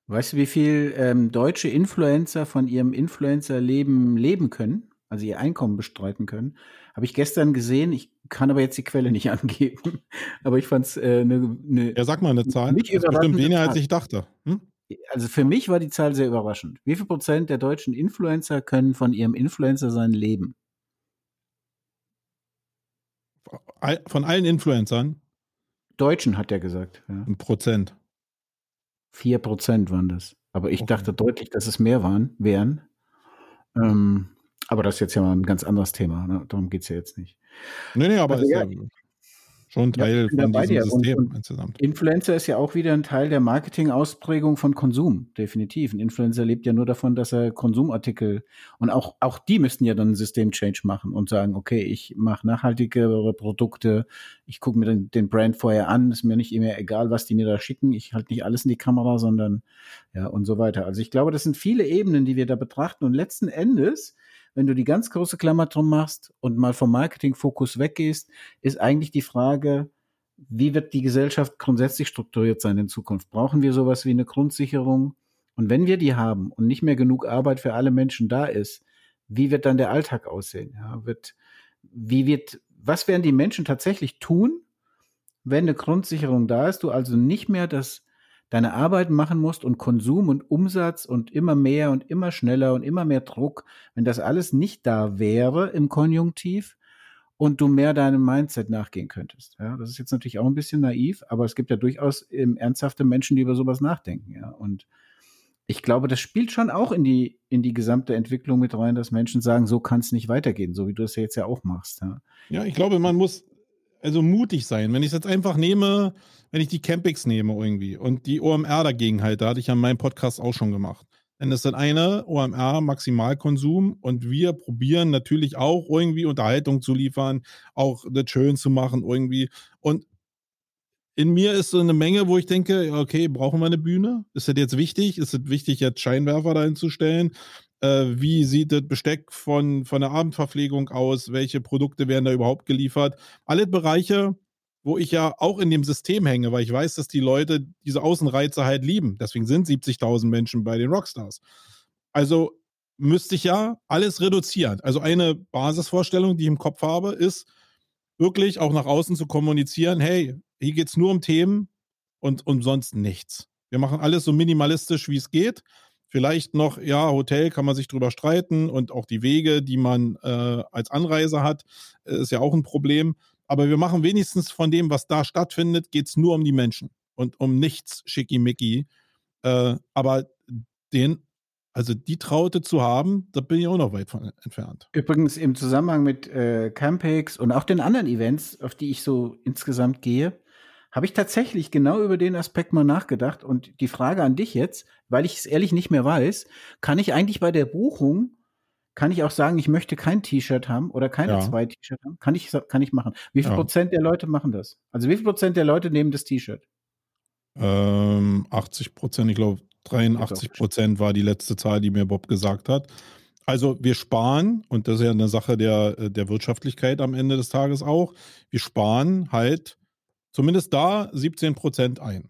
Weißt du, wie viel ähm, deutsche Influencer von ihrem Influencer-Leben leben können? Also ihr Einkommen bestreiten können? Habe ich gestern gesehen. Ich kann aber jetzt die Quelle nicht angeben. aber ich fand es eine. Äh, ne, ne, ja, sag mal eine Zahl. Nicht das ist bestimmt weniger, als ich dachte. Hm? Also für mich war die Zahl sehr überraschend. Wie viel Prozent der deutschen Influencer können von ihrem Influencer sein leben? Von allen Influencern? Deutschen, hat er gesagt. Ja. Ein Prozent. Vier Prozent waren das. Aber ich okay. dachte deutlich, dass es mehr waren, wären. Ähm, aber das ist jetzt ja mal ein ganz anderes Thema. Ne? Darum geht es ja jetzt nicht. Nee, nee, aber also, ja, schon Teil ja, von diesem System und, und insgesamt. Influencer ist ja auch wieder ein Teil der Marketing-Ausprägung von Konsum, definitiv. Ein Influencer lebt ja nur davon, dass er Konsumartikel und auch, auch die müssten ja dann ein System-Change machen und sagen, okay, ich mache nachhaltigere Produkte, ich gucke mir den, den Brand vorher an, ist mir nicht immer egal, was die mir da schicken, ich halte nicht alles in die Kamera, sondern ja und so weiter. Also ich glaube, das sind viele Ebenen, die wir da betrachten und letzten Endes wenn du die ganz große Klammer drum machst und mal vom Marketingfokus weggehst, ist eigentlich die Frage, wie wird die Gesellschaft grundsätzlich strukturiert sein in Zukunft? Brauchen wir sowas wie eine Grundsicherung? Und wenn wir die haben und nicht mehr genug Arbeit für alle Menschen da ist, wie wird dann der Alltag aussehen? Ja, wird, wie wird, was werden die Menschen tatsächlich tun, wenn eine Grundsicherung da ist, du also nicht mehr das deine Arbeit machen musst und Konsum und Umsatz und immer mehr und immer schneller und immer mehr Druck, wenn das alles nicht da wäre im Konjunktiv und du mehr deinem Mindset nachgehen könntest. Ja, das ist jetzt natürlich auch ein bisschen naiv, aber es gibt ja durchaus ähm, ernsthafte Menschen, die über sowas nachdenken. Ja, und ich glaube, das spielt schon auch in die, in die gesamte Entwicklung mit rein, dass Menschen sagen, so kann es nicht weitergehen, so wie du es ja jetzt ja auch machst. Ja, ja ich glaube, man muss also mutig sein. Wenn ich es jetzt einfach nehme, wenn ich die Campings nehme irgendwie und die OMR dagegen halt, da hatte ich ja in meinem Podcast auch schon gemacht. Denn es sind eine OMR Maximalkonsum und wir probieren natürlich auch irgendwie Unterhaltung zu liefern, auch das schön zu machen irgendwie. Und in mir ist so eine Menge, wo ich denke, okay, brauchen wir eine Bühne? Ist das jetzt wichtig? Ist es wichtig, jetzt Scheinwerfer dahin zu stellen? Äh, wie sieht das Besteck von, von der Abendverpflegung aus? Welche Produkte werden da überhaupt geliefert? Alle Bereiche, wo ich ja auch in dem System hänge, weil ich weiß, dass die Leute diese Außenreize halt lieben. Deswegen sind 70.000 Menschen bei den Rockstars. Also müsste ich ja alles reduzieren. Also eine Basisvorstellung, die ich im Kopf habe, ist wirklich auch nach außen zu kommunizieren, hey, hier geht es nur um Themen und um sonst nichts. Wir machen alles so minimalistisch, wie es geht. Vielleicht noch, ja, Hotel kann man sich drüber streiten und auch die Wege, die man äh, als Anreise hat, äh, ist ja auch ein Problem. Aber wir machen wenigstens von dem, was da stattfindet, geht es nur um die Menschen und um nichts schickimicki. Äh, aber den also die Traute zu haben, da bin ich auch noch weit von entfernt. Übrigens im Zusammenhang mit äh, Campix und auch den anderen Events, auf die ich so insgesamt gehe, habe ich tatsächlich genau über den Aspekt mal nachgedacht. Und die Frage an dich jetzt, weil ich es ehrlich nicht mehr weiß, kann ich eigentlich bei der Buchung, kann ich auch sagen, ich möchte kein T-Shirt haben oder keine ja. zwei T-Shirts haben? Kann ich, kann ich machen. Wie viel ja. Prozent der Leute machen das? Also wie viel Prozent der Leute nehmen das T-Shirt? Ähm, 80 Prozent, ich glaube 83 Prozent war die letzte Zahl, die mir Bob gesagt hat. Also wir sparen, und das ist ja eine Sache der, der Wirtschaftlichkeit am Ende des Tages auch, wir sparen halt zumindest da 17 Prozent ein.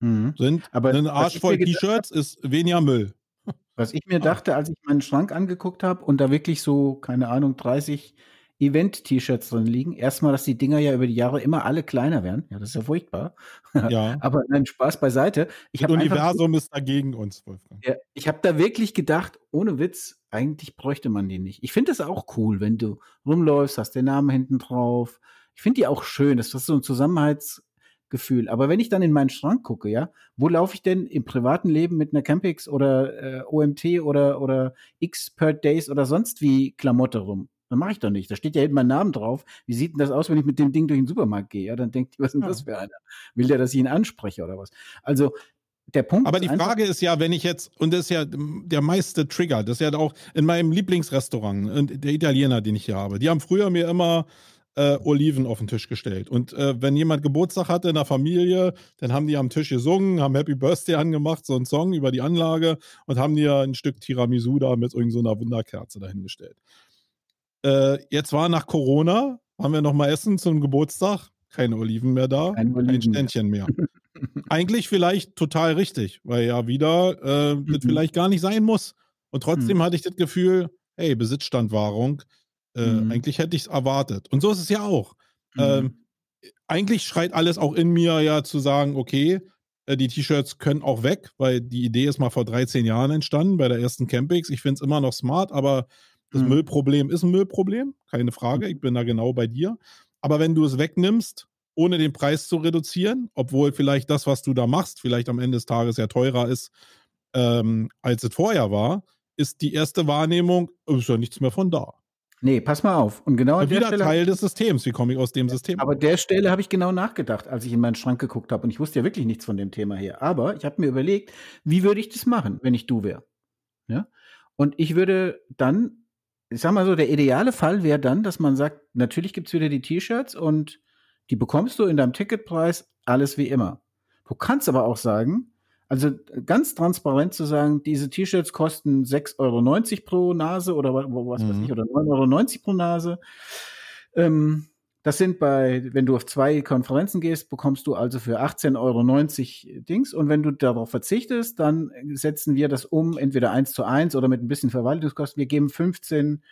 Mhm. Sind Aber ein Arsch voll T-Shirts ist weniger Müll. Was ich mir dachte, als ich meinen Schrank angeguckt habe und da wirklich so, keine Ahnung, 30 Event-T-Shirts drin liegen. Erstmal, dass die Dinger ja über die Jahre immer alle kleiner werden. Ja, das ist ja furchtbar. Ja. Aber nein, Spaß beiseite. Ich das Universum ist dagegen uns, Wolfgang. Ja, ich habe da wirklich gedacht, ohne Witz, eigentlich bräuchte man die nicht. Ich finde es auch cool, wenn du rumläufst, hast den Namen hinten drauf, ich finde die auch schön. Das ist so ein Zusammenhaltsgefühl. Aber wenn ich dann in meinen Schrank gucke, ja, wo laufe ich denn im privaten Leben mit einer Campix oder äh, OMT oder, oder Expert Days oder sonst wie Klamotte rum? Dann mache ich doch nicht. Da steht ja hinten mein Name drauf. Wie sieht denn das aus, wenn ich mit dem Ding durch den Supermarkt gehe? Ja, dann denkt die, was ist denn das für einer? Will der, dass ich ihn anspreche oder was? Also, der Punkt Aber die Frage ist ja, wenn ich jetzt, und das ist ja der meiste Trigger, das ist ja auch in meinem Lieblingsrestaurant, der Italiener, den ich hier habe, die haben früher mir immer äh, Oliven auf den Tisch gestellt. Und äh, wenn jemand Geburtstag hatte in der Familie, dann haben die am Tisch gesungen, haben Happy Birthday angemacht, so einen Song über die Anlage und haben dir ein Stück Tiramisu da mit irgendeiner so Wunderkerze dahingestellt. Äh, jetzt war nach Corona, haben wir nochmal Essen zum Geburtstag, keine Oliven mehr da, Kein, Oliven kein Ständchen mehr. Eigentlich vielleicht total richtig, weil ja wieder äh, mhm. das vielleicht gar nicht sein muss. Und trotzdem mhm. hatte ich das Gefühl, hey, Besitzstandwahrung, äh, mhm. Eigentlich hätte ich es erwartet. Und so ist es ja auch. Mhm. Ähm, eigentlich schreit alles auch in mir ja zu sagen, okay, äh, die T-Shirts können auch weg, weil die Idee ist mal vor 13 Jahren entstanden bei der ersten Campix. Ich finde es immer noch smart, aber das mhm. Müllproblem ist ein Müllproblem, keine Frage. Ich bin da genau bei dir. Aber wenn du es wegnimmst, ohne den Preis zu reduzieren, obwohl vielleicht das, was du da machst, vielleicht am Ende des Tages ja teurer ist, ähm, als es vorher war, ist die erste Wahrnehmung, ist ja nichts mehr von da. Nee, pass mal auf. Und genau an der Stelle. Teil des Systems. Wie komme ich aus dem System? Aber der Stelle habe ich genau nachgedacht, als ich in meinen Schrank geguckt habe. Und ich wusste ja wirklich nichts von dem Thema her. Aber ich habe mir überlegt, wie würde ich das machen, wenn ich du wäre? Ja? Und ich würde dann, ich sag mal so, der ideale Fall wäre dann, dass man sagt, natürlich gibt es wieder die T-Shirts und die bekommst du in deinem Ticketpreis, alles wie immer. Du kannst aber auch sagen, also ganz transparent zu sagen, diese T-Shirts kosten 6,90 Euro pro Nase oder was mhm. weiß ich, oder 9,90 Euro pro Nase. Ähm, das sind bei, wenn du auf zwei Konferenzen gehst, bekommst du also für 18,90 Euro Dings. Und wenn du darauf verzichtest, dann setzen wir das um, entweder eins zu eins oder mit ein bisschen Verwaltungskosten. Wir geben 15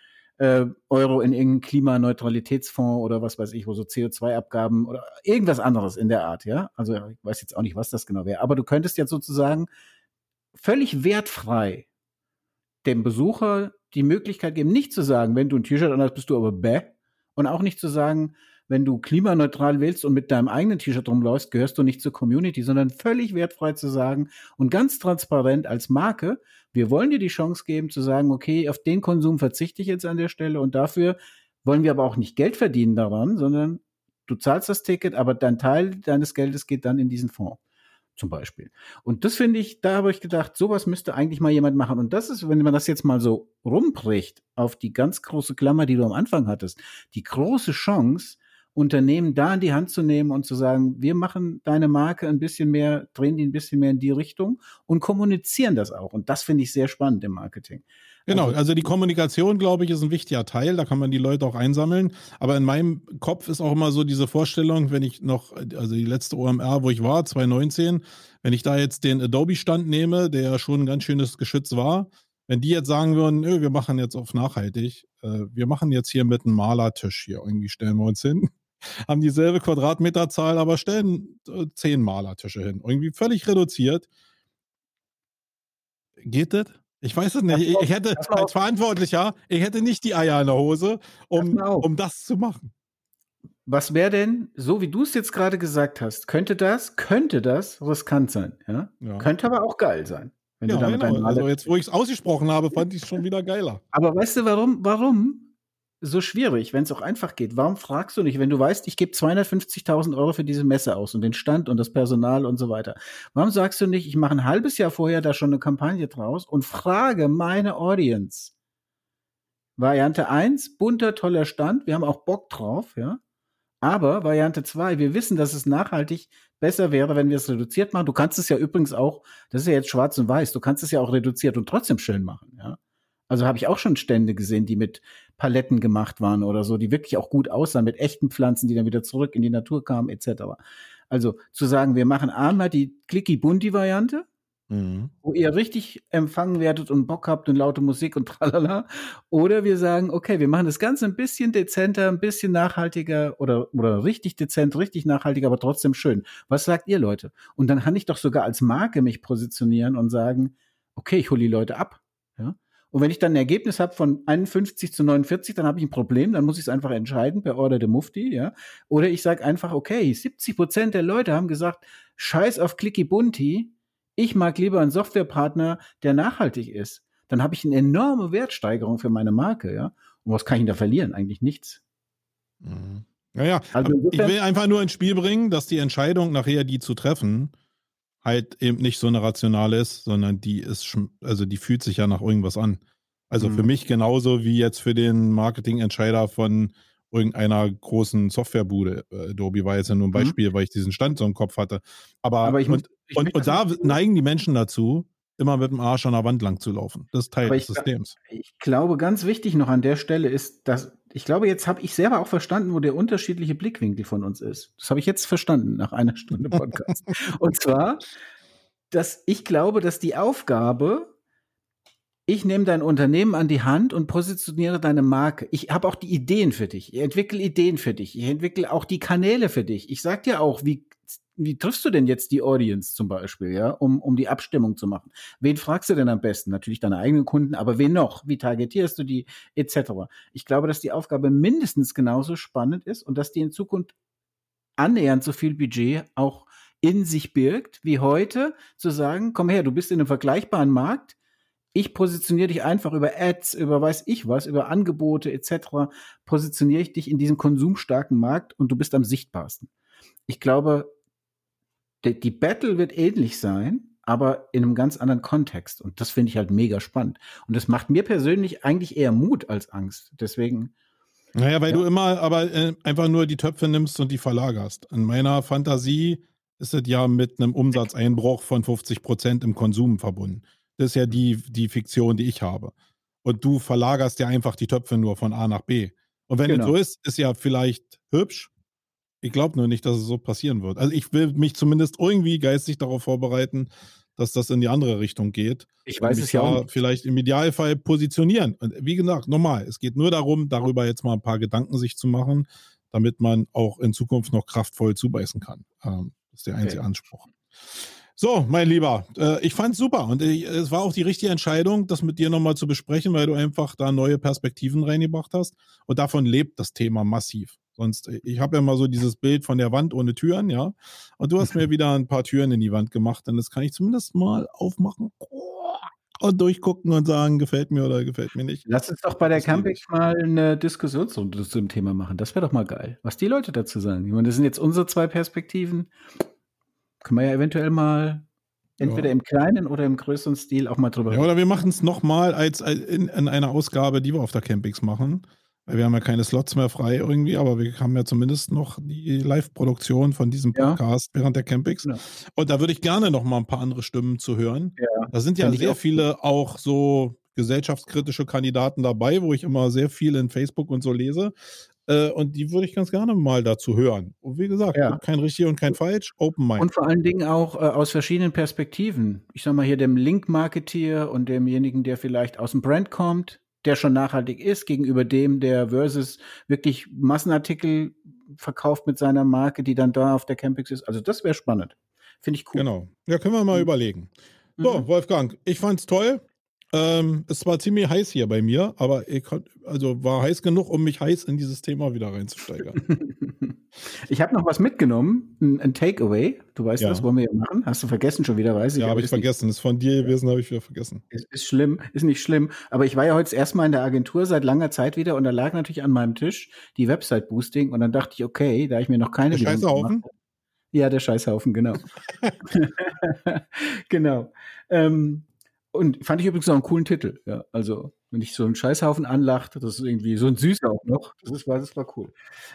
äh, Euro in irgendeinen Klimaneutralitätsfonds oder was weiß ich, wo so CO2-Abgaben oder irgendwas anderes in der Art, ja. Also ich weiß jetzt auch nicht, was das genau wäre. Aber du könntest jetzt sozusagen völlig wertfrei dem Besucher die Möglichkeit geben, nicht zu sagen, wenn du ein T-Shirt anhast, bist du aber bäh. Und auch nicht zu sagen, wenn du klimaneutral willst und mit deinem eigenen T-Shirt rumläufst, gehörst du nicht zur Community, sondern völlig wertfrei zu sagen und ganz transparent als Marke, wir wollen dir die Chance geben zu sagen, okay, auf den Konsum verzichte ich jetzt an der Stelle und dafür wollen wir aber auch nicht Geld verdienen daran, sondern du zahlst das Ticket, aber dein Teil deines Geldes geht dann in diesen Fonds zum Beispiel. Und das finde ich, da habe ich gedacht, sowas müsste eigentlich mal jemand machen. Und das ist, wenn man das jetzt mal so rumbricht auf die ganz große Klammer, die du am Anfang hattest, die große Chance, Unternehmen da in die Hand zu nehmen und zu sagen, wir machen deine Marke ein bisschen mehr, drehen die ein bisschen mehr in die Richtung und kommunizieren das auch. Und das finde ich sehr spannend im Marketing. Genau, also, also die Kommunikation, glaube ich, ist ein wichtiger Teil. Da kann man die Leute auch einsammeln. Aber in meinem Kopf ist auch immer so diese Vorstellung, wenn ich noch, also die letzte OMR, wo ich war, 2019, wenn ich da jetzt den Adobe-Stand nehme, der ja schon ein ganz schönes Geschütz war, wenn die jetzt sagen würden, wir machen jetzt auf nachhaltig, äh, wir machen jetzt hier mit einem Malertisch hier, irgendwie stellen wir uns hin, haben dieselbe Quadratmeterzahl, aber stellen äh, zehn Malertische hin. Irgendwie völlig reduziert. Geht das? Ich weiß es nicht. Ich, hätte als Verantwortlicher, ich hätte nicht die Eier in der Hose, um, um das zu machen. Was wäre denn, so wie du es jetzt gerade gesagt hast, könnte das, könnte das riskant sein, ja? ja. Könnte aber auch geil sein. ja, genau. Also jetzt, wo ich es ausgesprochen habe, fand ich es schon wieder geiler. Aber weißt du, warum, warum? So schwierig, wenn es auch einfach geht? Warum fragst du nicht, wenn du weißt, ich gebe 250.000 Euro für diese Messe aus und den Stand und das Personal und so weiter? Warum sagst du nicht, ich mache ein halbes Jahr vorher da schon eine Kampagne draus und frage meine Audience? Variante 1, bunter, toller Stand, wir haben auch Bock drauf, ja. Aber Variante 2, wir wissen, dass es nachhaltig besser wäre, wenn wir es reduziert machen. Du kannst es ja übrigens auch, das ist ja jetzt schwarz und weiß, du kannst es ja auch reduziert und trotzdem schön machen, ja. Also habe ich auch schon Stände gesehen, die mit Paletten gemacht waren oder so, die wirklich auch gut aussahen, mit echten Pflanzen, die dann wieder zurück in die Natur kamen, etc. Also zu sagen, wir machen einmal die Clicky-Bunti-Variante, mhm. wo ihr richtig empfangen werdet und Bock habt und laute Musik und tralala. Oder wir sagen, okay, wir machen das Ganze ein bisschen dezenter, ein bisschen nachhaltiger oder, oder richtig dezent, richtig nachhaltiger, aber trotzdem schön. Was sagt ihr, Leute? Und dann kann ich doch sogar als Marke mich positionieren und sagen, okay, ich hole die Leute ab. Ja? Und wenn ich dann ein Ergebnis habe von 51 zu 49, dann habe ich ein Problem, dann muss ich es einfach entscheiden per Order de Mufti, ja. Oder ich sage einfach, okay, 70 Prozent der Leute haben gesagt, scheiß auf Clicky Bunti, ich mag lieber einen Softwarepartner, der nachhaltig ist. Dann habe ich eine enorme Wertsteigerung für meine Marke, ja. Und was kann ich da verlieren? Eigentlich nichts. Mhm. Naja, also ich will einfach nur ins Spiel bringen, dass die Entscheidung nachher die zu treffen, halt eben nicht so eine rationale ist, sondern die ist also die fühlt sich ja nach irgendwas an. Also mhm. für mich genauso wie jetzt für den Marketingentscheider von irgendeiner großen Softwarebude. Äh, Adobe war jetzt ja nur ein mhm. Beispiel, mhm. weil ich diesen Stand so im Kopf hatte. Aber, Aber ich und, ich und, und da neigen die Menschen dazu, immer mit dem Arsch an der Wand lang zu laufen. Das ist Teil des Systems. Ich glaube, ganz wichtig noch an der Stelle ist, dass ich glaube, jetzt habe ich selber auch verstanden, wo der unterschiedliche Blickwinkel von uns ist. Das habe ich jetzt verstanden nach einer Stunde Podcast. Und zwar, dass ich glaube, dass die Aufgabe, ich nehme dein Unternehmen an die Hand und positioniere deine Marke. Ich habe auch die Ideen für dich. Ich entwickle Ideen für dich. Ich entwickle auch die Kanäle für dich. Ich sag dir auch, wie wie triffst du denn jetzt die Audience zum Beispiel, ja, um, um die Abstimmung zu machen? Wen fragst du denn am besten? Natürlich deine eigenen Kunden, aber wen noch? Wie targetierst du die, etc. Ich glaube, dass die Aufgabe mindestens genauso spannend ist und dass die in Zukunft annähernd so viel Budget auch in sich birgt, wie heute zu sagen, komm her, du bist in einem vergleichbaren Markt, ich positioniere dich einfach über Ads, über weiß ich was, über Angebote etc., positioniere ich dich in diesem konsumstarken Markt und du bist am sichtbarsten. Ich glaube, die, die Battle wird ähnlich sein, aber in einem ganz anderen Kontext. Und das finde ich halt mega spannend. Und das macht mir persönlich eigentlich eher Mut als Angst. Deswegen. Naja, weil ja. du immer aber äh, einfach nur die Töpfe nimmst und die verlagerst. In meiner Fantasie ist es ja mit einem Umsatzeinbruch von 50 Prozent im Konsum verbunden. Das ist ja die, die Fiktion, die ich habe. Und du verlagerst ja einfach die Töpfe nur von A nach B. Und wenn genau. es so ist, ist ja vielleicht hübsch, ich glaube nur nicht, dass es so passieren wird. Also ich will mich zumindest irgendwie geistig darauf vorbereiten, dass das in die andere Richtung geht. Ich weiß es ja auch. nicht. Vielleicht im Idealfall positionieren. Und wie gesagt, nochmal, es geht nur darum, darüber jetzt mal ein paar Gedanken sich zu machen, damit man auch in Zukunft noch kraftvoll zubeißen kann. Ähm, das ist der einzige okay. Anspruch. So, mein Lieber, äh, ich fand's super und ich, es war auch die richtige Entscheidung, das mit dir nochmal zu besprechen, weil du einfach da neue Perspektiven reingebracht hast und davon lebt das Thema massiv. Sonst, ich habe ja mal so dieses Bild von der Wand ohne Türen, ja. Und du hast mir wieder ein paar Türen in die Wand gemacht, dann das kann ich zumindest mal aufmachen und durchgucken und sagen, gefällt mir oder gefällt mir nicht. Lass uns doch bei der Campix mal eine Diskussionsrunde zu dem Thema machen. Das wäre doch mal geil. Was die Leute dazu sagen. Ich meine, das sind jetzt unsere zwei Perspektiven können wir ja eventuell mal entweder ja. im kleinen oder im größeren Stil auch mal drüber reden. Ja, oder wir machen es nochmal als, als in, in, einer Ausgabe, die wir auf der Campix machen. Weil wir haben ja keine Slots mehr frei irgendwie, aber wir haben ja zumindest noch die Live-Produktion von diesem Podcast ja. während der Campix. Ja. Und da würde ich gerne noch mal ein paar andere Stimmen zu hören. Ja. Da sind ja sehr viele auch so gesellschaftskritische Kandidaten dabei, wo ich immer sehr viel in Facebook und so lese. Äh, und die würde ich ganz gerne mal dazu hören. Und wie gesagt, ja. kein richtig und kein falsch, Open Mind. Und vor allen Dingen auch äh, aus verschiedenen Perspektiven. Ich sag mal hier dem Link-Marketeer und demjenigen, der vielleicht aus dem Brand kommt, der schon nachhaltig ist, gegenüber dem, der versus wirklich Massenartikel verkauft mit seiner Marke, die dann da auf der Campix ist. Also das wäre spannend. Finde ich cool. Genau. Ja, können wir mal mhm. überlegen. So, mhm. Wolfgang, ich fand's toll. Ähm, es war ziemlich heiß hier bei mir, aber ich also war heiß genug, um mich heiß in dieses Thema wieder reinzusteigern. ich habe noch was mitgenommen, ein, ein Takeaway. Du weißt, ja. das wollen wir ja machen. Hast du vergessen schon wieder, weiß ich. Ja, habe ich vergessen. Nicht. Ist von dir gewesen, habe ich wieder vergessen. Ist, ist schlimm, ist nicht schlimm. Aber ich war ja heute erstmal in der Agentur seit langer Zeit wieder und da lag natürlich an meinem Tisch die Website-Boosting und dann dachte ich, okay, da ich mir noch keine. Der Scheißhaufen? Ja, der Scheißhaufen, genau. genau. Ähm, und fand ich übrigens auch einen coolen Titel. Ja, also, wenn ich so einen Scheißhaufen anlacht, das ist irgendwie so ein süßer auch noch. Das, ist, das war cool.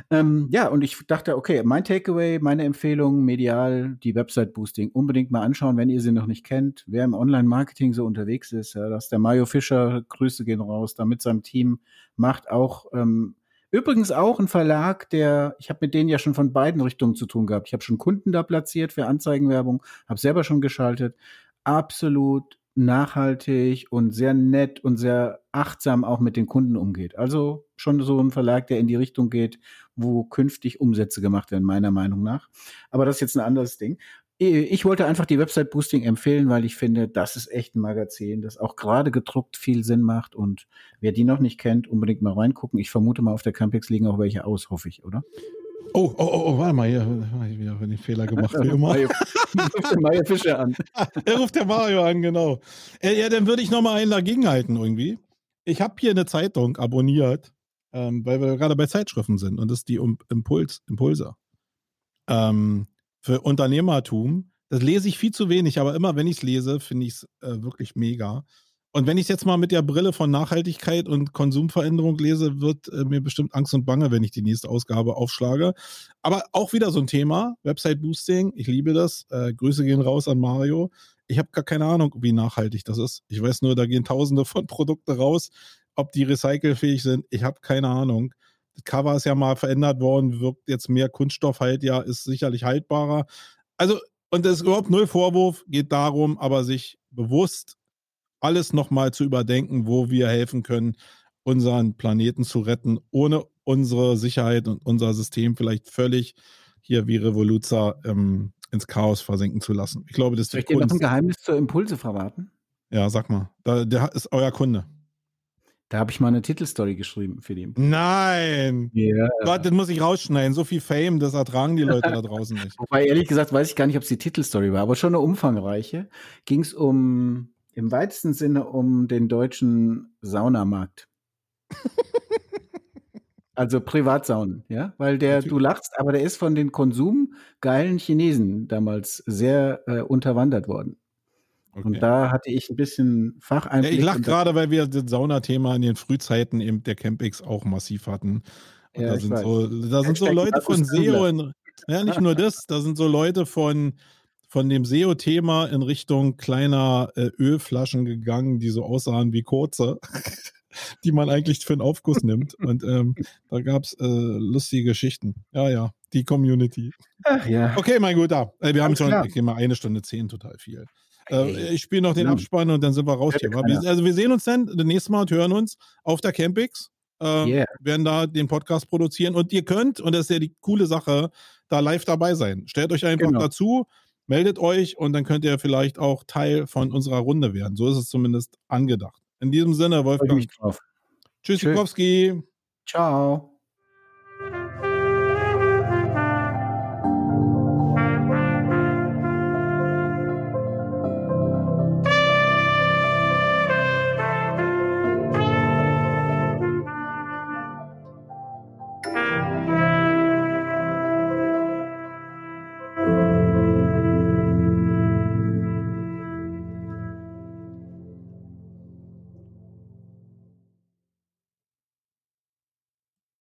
Ähm, ja, und ich dachte, okay, mein Takeaway, meine Empfehlung, medial, die Website-Boosting, unbedingt mal anschauen, wenn ihr sie noch nicht kennt. Wer im Online-Marketing so unterwegs ist, ja, dass der Mario Fischer, Grüße gehen raus, da mit seinem Team macht auch, ähm, Übrigens auch ein Verlag, der, ich habe mit denen ja schon von beiden Richtungen zu tun gehabt. Ich habe schon Kunden da platziert für Anzeigenwerbung, habe selber schon geschaltet. Absolut nachhaltig und sehr nett und sehr achtsam auch mit den Kunden umgeht. Also schon so ein Verlag, der in die Richtung geht, wo künftig Umsätze gemacht werden, meiner Meinung nach. Aber das ist jetzt ein anderes Ding. Ich wollte einfach die Website Boosting empfehlen, weil ich finde, das ist echt ein Magazin, das auch gerade gedruckt viel Sinn macht. Und wer die noch nicht kennt, unbedingt mal reingucken. Ich vermute mal, auf der Campix liegen auch welche aus, hoffe ich, oder? Oh, oh, oh, oh, warte mal, hier habe ich wieder den Fehler gemacht, wie immer. Mario, ruft der Mario Fischer an. er ruft der Mario an, genau. Ja, dann würde ich nochmal einen dagegenhalten irgendwie. Ich habe hier eine Zeitung abonniert, ähm, weil wir gerade bei Zeitschriften sind und das ist die Impuls, Impulse. Ähm, für Unternehmertum. Das lese ich viel zu wenig, aber immer wenn ich es lese, finde ich es äh, wirklich mega. Und wenn ich jetzt mal mit der Brille von Nachhaltigkeit und Konsumveränderung lese, wird äh, mir bestimmt Angst und Bange, wenn ich die nächste Ausgabe aufschlage. Aber auch wieder so ein Thema, Website Boosting. Ich liebe das. Äh, Grüße gehen raus an Mario. Ich habe gar keine Ahnung, wie nachhaltig das ist. Ich weiß nur, da gehen Tausende von Produkten raus. Ob die recycelfähig sind, ich habe keine Ahnung. Das Cover ist ja mal verändert worden, wirkt jetzt mehr Kunststoff halt, ja, ist sicherlich haltbarer. Also, und das ist überhaupt null Vorwurf, geht darum, aber sich bewusst alles nochmal zu überdenken, wo wir helfen können, unseren Planeten zu retten, ohne unsere Sicherheit und unser System vielleicht völlig hier wie Revoluzer ähm, ins Chaos versinken zu lassen. Ich glaube, das ist Soll ich dir noch ein Geheimnis zur Impulse verraten? Ja, sag mal. Da, der ist euer Kunde. Da habe ich mal eine Titelstory geschrieben für die. Nein! Ja. Gott, das muss ich rausschneiden. So viel Fame, das ertragen die Leute da draußen nicht. Wobei, ehrlich gesagt, weiß ich gar nicht, ob es die Titelstory war, aber schon eine umfangreiche. Ging es um im weitesten Sinne um den deutschen Saunamarkt. also Privatsaunen, ja, weil der, du lachst, aber der ist von den konsumgeilen Chinesen damals sehr äh, unterwandert worden. Okay. Und da hatte ich ein bisschen Facheinblick. Ja, ich lache gerade, weil wir das Saunathema in den Frühzeiten eben der Campix auch massiv hatten. Und ja, da sind so, da sind so Leute von SEO in, ja, nicht nur das, da sind so Leute von von dem SEO-Thema in Richtung kleiner äh, Ölflaschen gegangen, die so aussahen wie kurze. die man eigentlich für einen Aufguss nimmt. Und ähm, da gab es äh, lustige Geschichten. Ja, ja, die Community. Ach ja. Okay, mein Guter. Äh, wir haben Alles schon, klar. ich gehe mal eine Stunde zehn, total viel. Äh, Hey. ich spiele noch den Hm. Abspann und dann sind wir raus hier. also wir sehen uns dann das nächste Mal und hören uns auf der Campix. Äh, Yeah. werden da den Podcast produzieren und ihr könnt, und das ist ja die coole Sache, da live dabei sein. Stellt euch einfach Genau. dazu, meldet euch und dann könnt ihr vielleicht auch Teil von unserer Runde werden. So ist es zumindest angedacht. In diesem Sinne, Wolfgang. drauf. Tschüssikowski. Ciao.